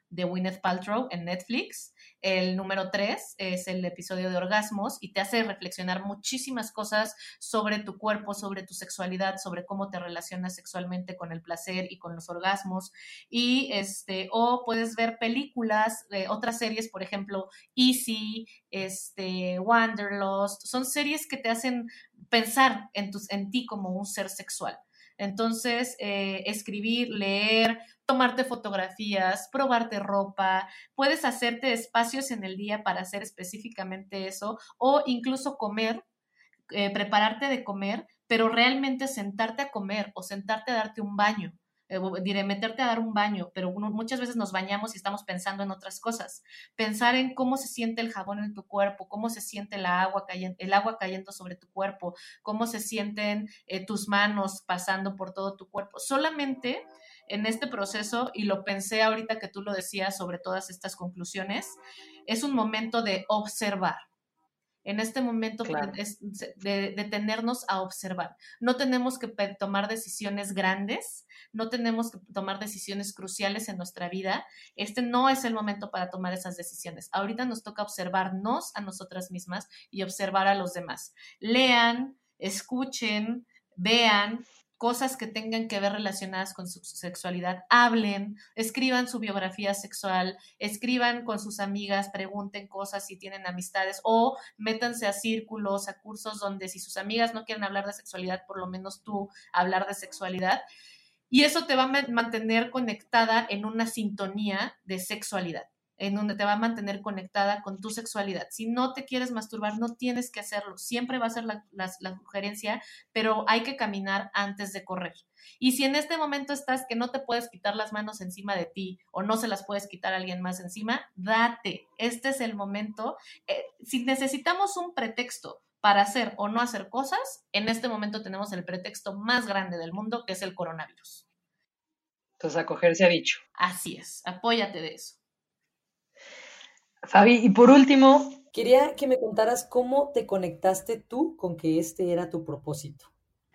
de Gwyneth Paltrow en Netflix. El número tres es el episodio de orgasmos y te hace reflexionar muchísimas cosas sobre tu cuerpo, sobre tu sexualidad, sobre cómo te relacionas sexualmente con el placer y con los orgasmos. Y este, o puedes ver películas, eh, otras series, por ejemplo, Easy, este, Wanderlust, son series que te hacen pensar en, tus, en ti como un ser sexual. Entonces, eh, escribir, leer, tomarte fotografías, probarte ropa, puedes hacerte espacios en el día para hacer específicamente eso o incluso comer, eh, prepararte de comer, pero realmente sentarte a comer o sentarte a darte un baño. Eh, diré, meterte a dar un baño, pero muchas veces nos bañamos y estamos pensando en otras cosas. Pensar en cómo se siente el jabón en tu cuerpo, cómo se siente la agua cayendo, el agua cayendo sobre tu cuerpo, cómo se sienten eh, tus manos pasando por todo tu cuerpo. Solamente en este proceso, y lo pensé ahorita que tú lo decías sobre todas estas conclusiones, es un momento de observar. En este momento es de detenernos a observar. No tenemos que tomar decisiones grandes, no tenemos que tomar decisiones cruciales en nuestra vida. Este no es el momento para tomar esas decisiones. Ahorita nos toca observarnos a nosotras mismas y observar a los demás. Lean, escuchen, vean, cosas que tengan que ver relacionadas con su sexualidad, hablen, escriban su biografía sexual, escriban con sus amigas, pregunten cosas si tienen amistades o métanse a círculos, a cursos donde si sus amigas no quieren hablar de sexualidad, por lo menos tú hablar de sexualidad. Y eso te va a mantener conectada en una sintonía de sexualidad en donde te va a mantener conectada con tu sexualidad. Si no te quieres masturbar, no tienes que hacerlo. Siempre va a ser la, sugerencia, pero hay que caminar antes de correr. Y si en este momento estás que no te puedes quitar las manos encima de ti o no se las puedes quitar a alguien más encima, date. Este es el momento. Eh, si necesitamos un pretexto para hacer o no hacer cosas, en este momento tenemos el pretexto más grande del mundo, que es el coronavirus. Entonces, acogerse a dicho. Así es, apóyate de eso. Fabi, y por último... Quería que me contaras cómo te conectaste tú con que este era tu propósito.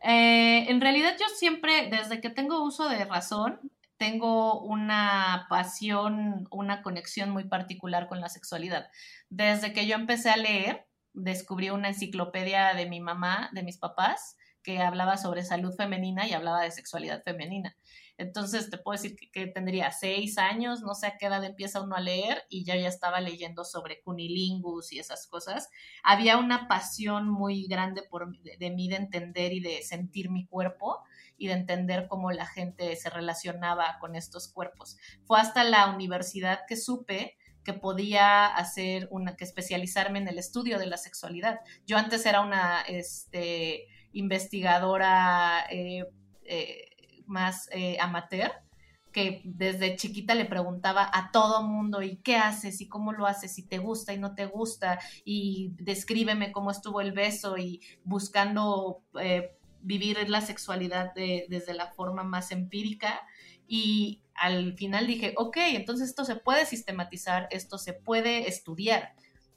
Eh, en realidad yo siempre, desde que tengo uso de razón, tengo una pasión, una conexión muy particular con la sexualidad. Desde que yo empecé a leer, descubrí una enciclopedia de mi mamá, de mis papás, que hablaba sobre salud femenina y hablaba de sexualidad femenina. Entonces te puedo decir que, tendría seis años, no sé a qué edad empieza uno a leer y yo ya estaba leyendo sobre cunilingus y esas cosas. Había una pasión muy grande por, de, mí de entender y de sentir mi cuerpo y de entender cómo la gente se relacionaba con estos cuerpos. Fue hasta la universidad que supe que podía hacer una, que especializarme en el estudio de la sexualidad. Yo antes era una este, investigadora eh, eh, más eh, amateur, que desde chiquita le preguntaba a todo mundo, ¿y qué haces? ¿Y cómo lo haces? ¿Y te gusta y no te gusta? Y descríbeme cómo estuvo el beso y buscando eh, vivir la sexualidad desde la forma más empírica. Y al final dije, ok, entonces esto se puede sistematizar, esto se puede estudiar.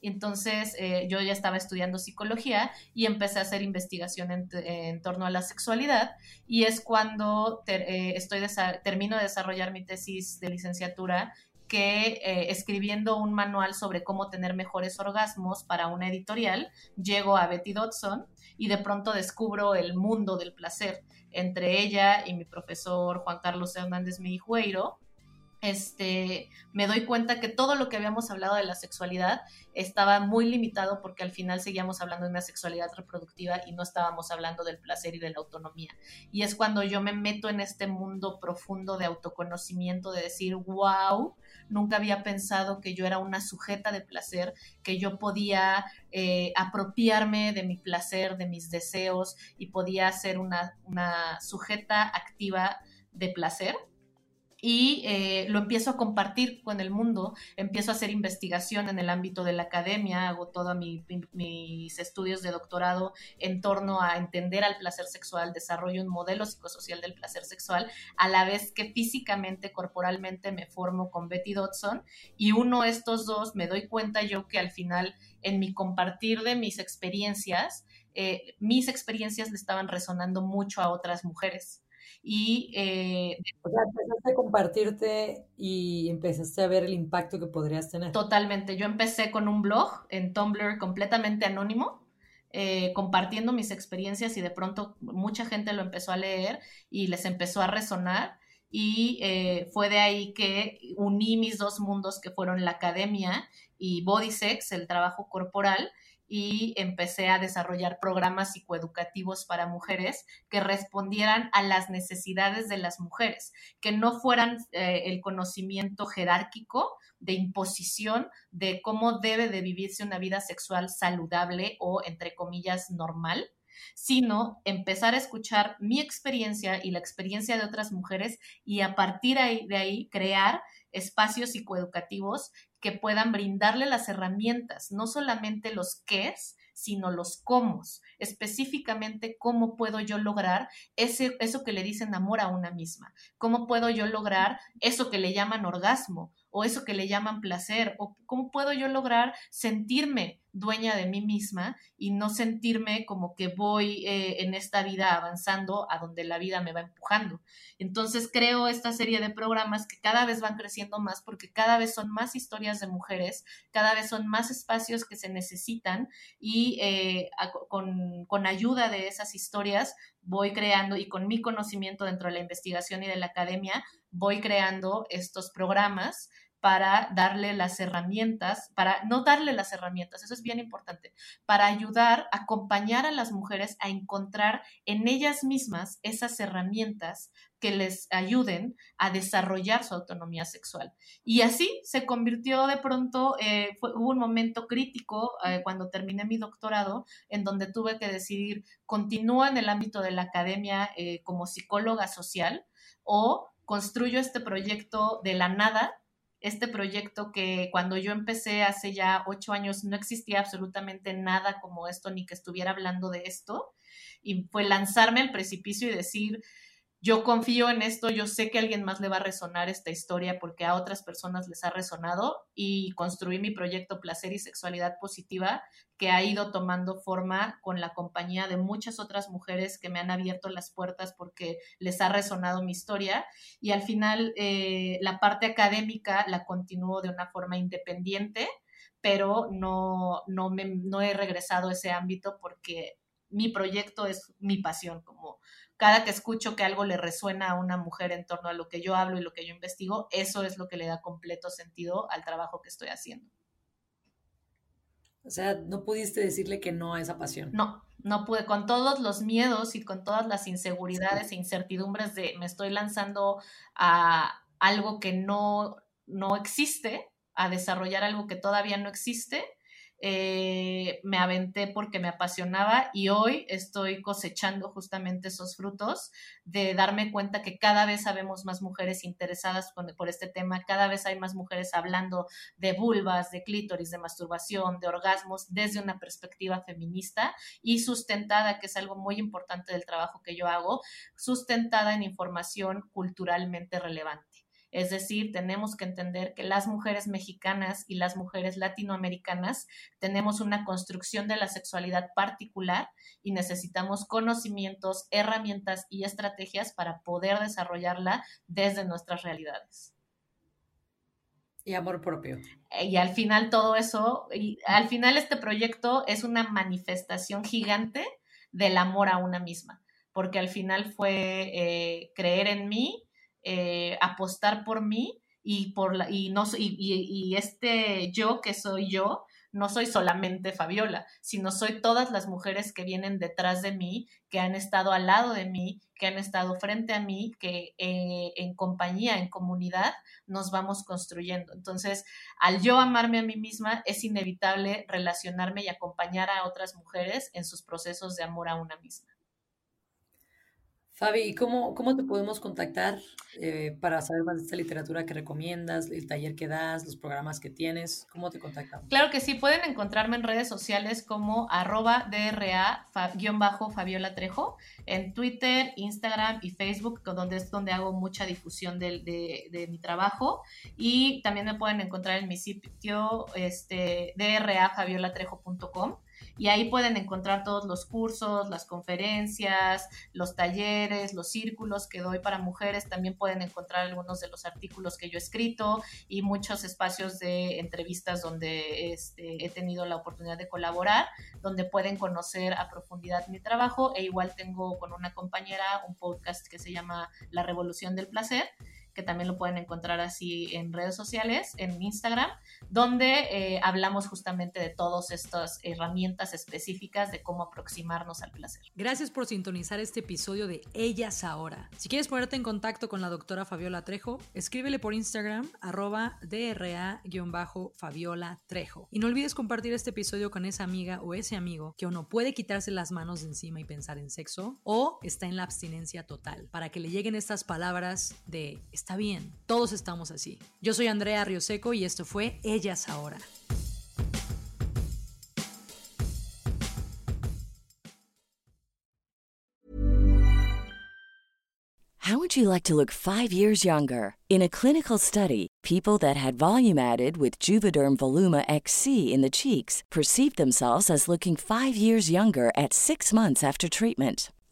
Entonces eh, yo ya estaba estudiando psicología y empecé a hacer investigación en, torno a la sexualidad y es cuando eh, estoy termino de desarrollar mi tesis de licenciatura que eh, escribiendo un manual sobre cómo tener mejores orgasmos para una editorial, llego a Betty Dodson y de pronto descubro el mundo del placer. Entre ella y mi profesor Juan Carlos Hernández Mijueiro este, me doy cuenta que todo lo que habíamos hablado de la sexualidad estaba muy limitado porque al final seguíamos hablando de una sexualidad reproductiva y no estábamos hablando del placer y de la autonomía. Y es cuando yo me meto en este mundo profundo de autoconocimiento, de decir, wow, nunca había pensado que yo era una sujeta de placer, que yo podía eh, apropiarme de mi placer, de mis deseos y podía ser una, una sujeta activa de placer y eh, lo empiezo a compartir con el mundo, empiezo a hacer investigación en el ámbito de la academia, hago todos mis estudios de doctorado en torno a entender al placer sexual, desarrollo un modelo psicosocial del placer sexual, a la vez que físicamente, corporalmente me formo con Betty Dodson y uno de estos dos me doy cuenta yo que al final en mi compartir de mis experiencias, eh, mis experiencias le estaban resonando mucho a otras mujeres y... Eh, o sea, empezaste a compartirte y empezaste a ver el impacto que podrías tener. Totalmente. Yo empecé con un blog en Tumblr completamente anónimo. Eh, compartiendo mis experiencias y de pronto mucha gente lo empezó a leer y les empezó a resonar y eh, fue de ahí que uní mis dos mundos que fueron la academia y body sex, el trabajo corporal, y empecé a desarrollar programas psicoeducativos para mujeres que respondieran a las necesidades de las mujeres, que no fueran eh, el conocimiento jerárquico de imposición de cómo debe de vivirse una vida sexual saludable o, entre comillas, normal, sino empezar a escuchar mi experiencia y la experiencia de otras mujeres y a partir de ahí crear espacios psicoeducativos que puedan brindarle las herramientas, no solamente los qués, sino los cómo, específicamente cómo puedo yo lograr ese, eso que le dicen amor a una misma, cómo puedo yo lograr eso que le llaman orgasmo o eso que le llaman placer, o cómo puedo yo lograr sentirme dueña de mí misma y no sentirme como que voy eh, en esta vida avanzando a donde la vida me va empujando. Entonces creo esta serie de programas que cada vez van creciendo más porque cada vez son más historias de mujeres, cada vez son más espacios que se necesitan y eh, con, con ayuda de esas historias voy creando y con mi conocimiento dentro de la investigación y de la academia voy creando estos programas para darle las herramientas, para no darle las herramientas, eso es bien importante, para ayudar, acompañar a las mujeres a encontrar en ellas mismas esas herramientas que les ayuden a desarrollar su autonomía sexual. Y así se convirtió de pronto, eh, hubo un momento crítico eh, cuando terminé mi doctorado en donde tuve que decidir, continúo en el ámbito de la academia eh, como psicóloga social o construyo este proyecto de la nada este proyecto que cuando yo empecé hace ya ocho años no existía absolutamente nada como esto ni que estuviera hablando de esto. Y fue lanzarme al precipicio y decir, yo confío en esto, yo sé que alguien más le va a resonar esta historia porque a otras personas les ha resonado y construí mi proyecto Placer y Sexualidad Positiva que ha ido tomando forma con la compañía de muchas otras mujeres que me han abierto las puertas porque les ha resonado mi historia. Y al final eh, la parte académica la continúo de una forma independiente pero no, no, me, no he regresado a ese ámbito porque mi proyecto es mi pasión, como cada que escucho que algo le resuena a una mujer en torno a lo que yo hablo y lo que yo investigo, eso es lo que le da completo sentido al trabajo que estoy haciendo. O sea, no pudiste decirle que no a esa pasión. No, no pude, con todos los miedos y con todas las inseguridades e incertidumbres de me estoy lanzando a algo que no, no existe, a desarrollar algo que todavía no existe, eh, me aventé porque me apasionaba y hoy estoy cosechando justamente esos frutos de darme cuenta que cada vez sabemos más mujeres interesadas por este tema, cada vez hay más mujeres hablando de vulvas, de clítoris, de masturbación, de orgasmos desde una perspectiva feminista y sustentada, que es algo muy importante del trabajo que yo hago, sustentada en información culturalmente relevante. Es decir, tenemos que entender que las mujeres mexicanas y las mujeres latinoamericanas tenemos una construcción de la sexualidad particular y necesitamos conocimientos, herramientas y estrategias para poder desarrollarla desde nuestras realidades. Y amor propio. Y al final todo eso, y al final este proyecto es una manifestación gigante del amor a una misma, porque al final fue eh, creer en mí, eh, apostar por mí y por la, y no y, y, este yo que soy yo no soy solamente Fabiola, sino soy todas las mujeres que vienen detrás de mí, que han estado al lado de mí, que han estado frente a mí, que eh, en compañía, en comunidad, nos vamos construyendo. Entonces, al yo amarme a mí misma, es inevitable relacionarme y acompañar a otras mujeres en sus procesos de amor a una misma. Fabi, ¿cómo, cómo te podemos contactar eh, para saber más de esta literatura que recomiendas, el taller que das, los programas que tienes? ¿Cómo te contactamos? Claro que sí, pueden encontrarme en redes sociales como arroba DRA-Fabiola Trejo, en Twitter, Instagram y Facebook, donde es donde hago mucha difusión de, de, mi trabajo. Y también me pueden encontrar en mi sitio este, drafaviolatrejo.com y ahí pueden encontrar todos los cursos, las conferencias, los talleres, los círculos que doy para mujeres. También pueden encontrar algunos de los artículos que yo he escrito y muchos espacios de entrevistas donde este, he tenido la oportunidad de colaborar, donde pueden conocer a profundidad mi trabajo e igual tengo con una compañera un podcast que se llama La Revolución del Placer que también lo pueden encontrar así en redes sociales, en Instagram, donde eh, hablamos justamente de todas estas herramientas específicas de cómo aproximarnos al placer. Gracias por sintonizar este episodio de Ellas Ahora. Si quieres ponerte en contacto con la doctora Fabiola Trejo, escríbele por Instagram arroba DRA-Fabiola Trejo. Y no olvides compartir este episodio con esa amiga o ese amigo que o no puede quitarse las manos de encima y pensar en sexo o está en la abstinencia total, para que le lleguen estas palabras de Está bien, todos estamos así. Yo soy Andrea Rioseco y esto fue Ellas Ahora. How would you like to look five years younger? In a clinical study, people that had volume added with Juvederm Voluma XC in the cheeks perceived themselves as looking five years younger at six months after treatment.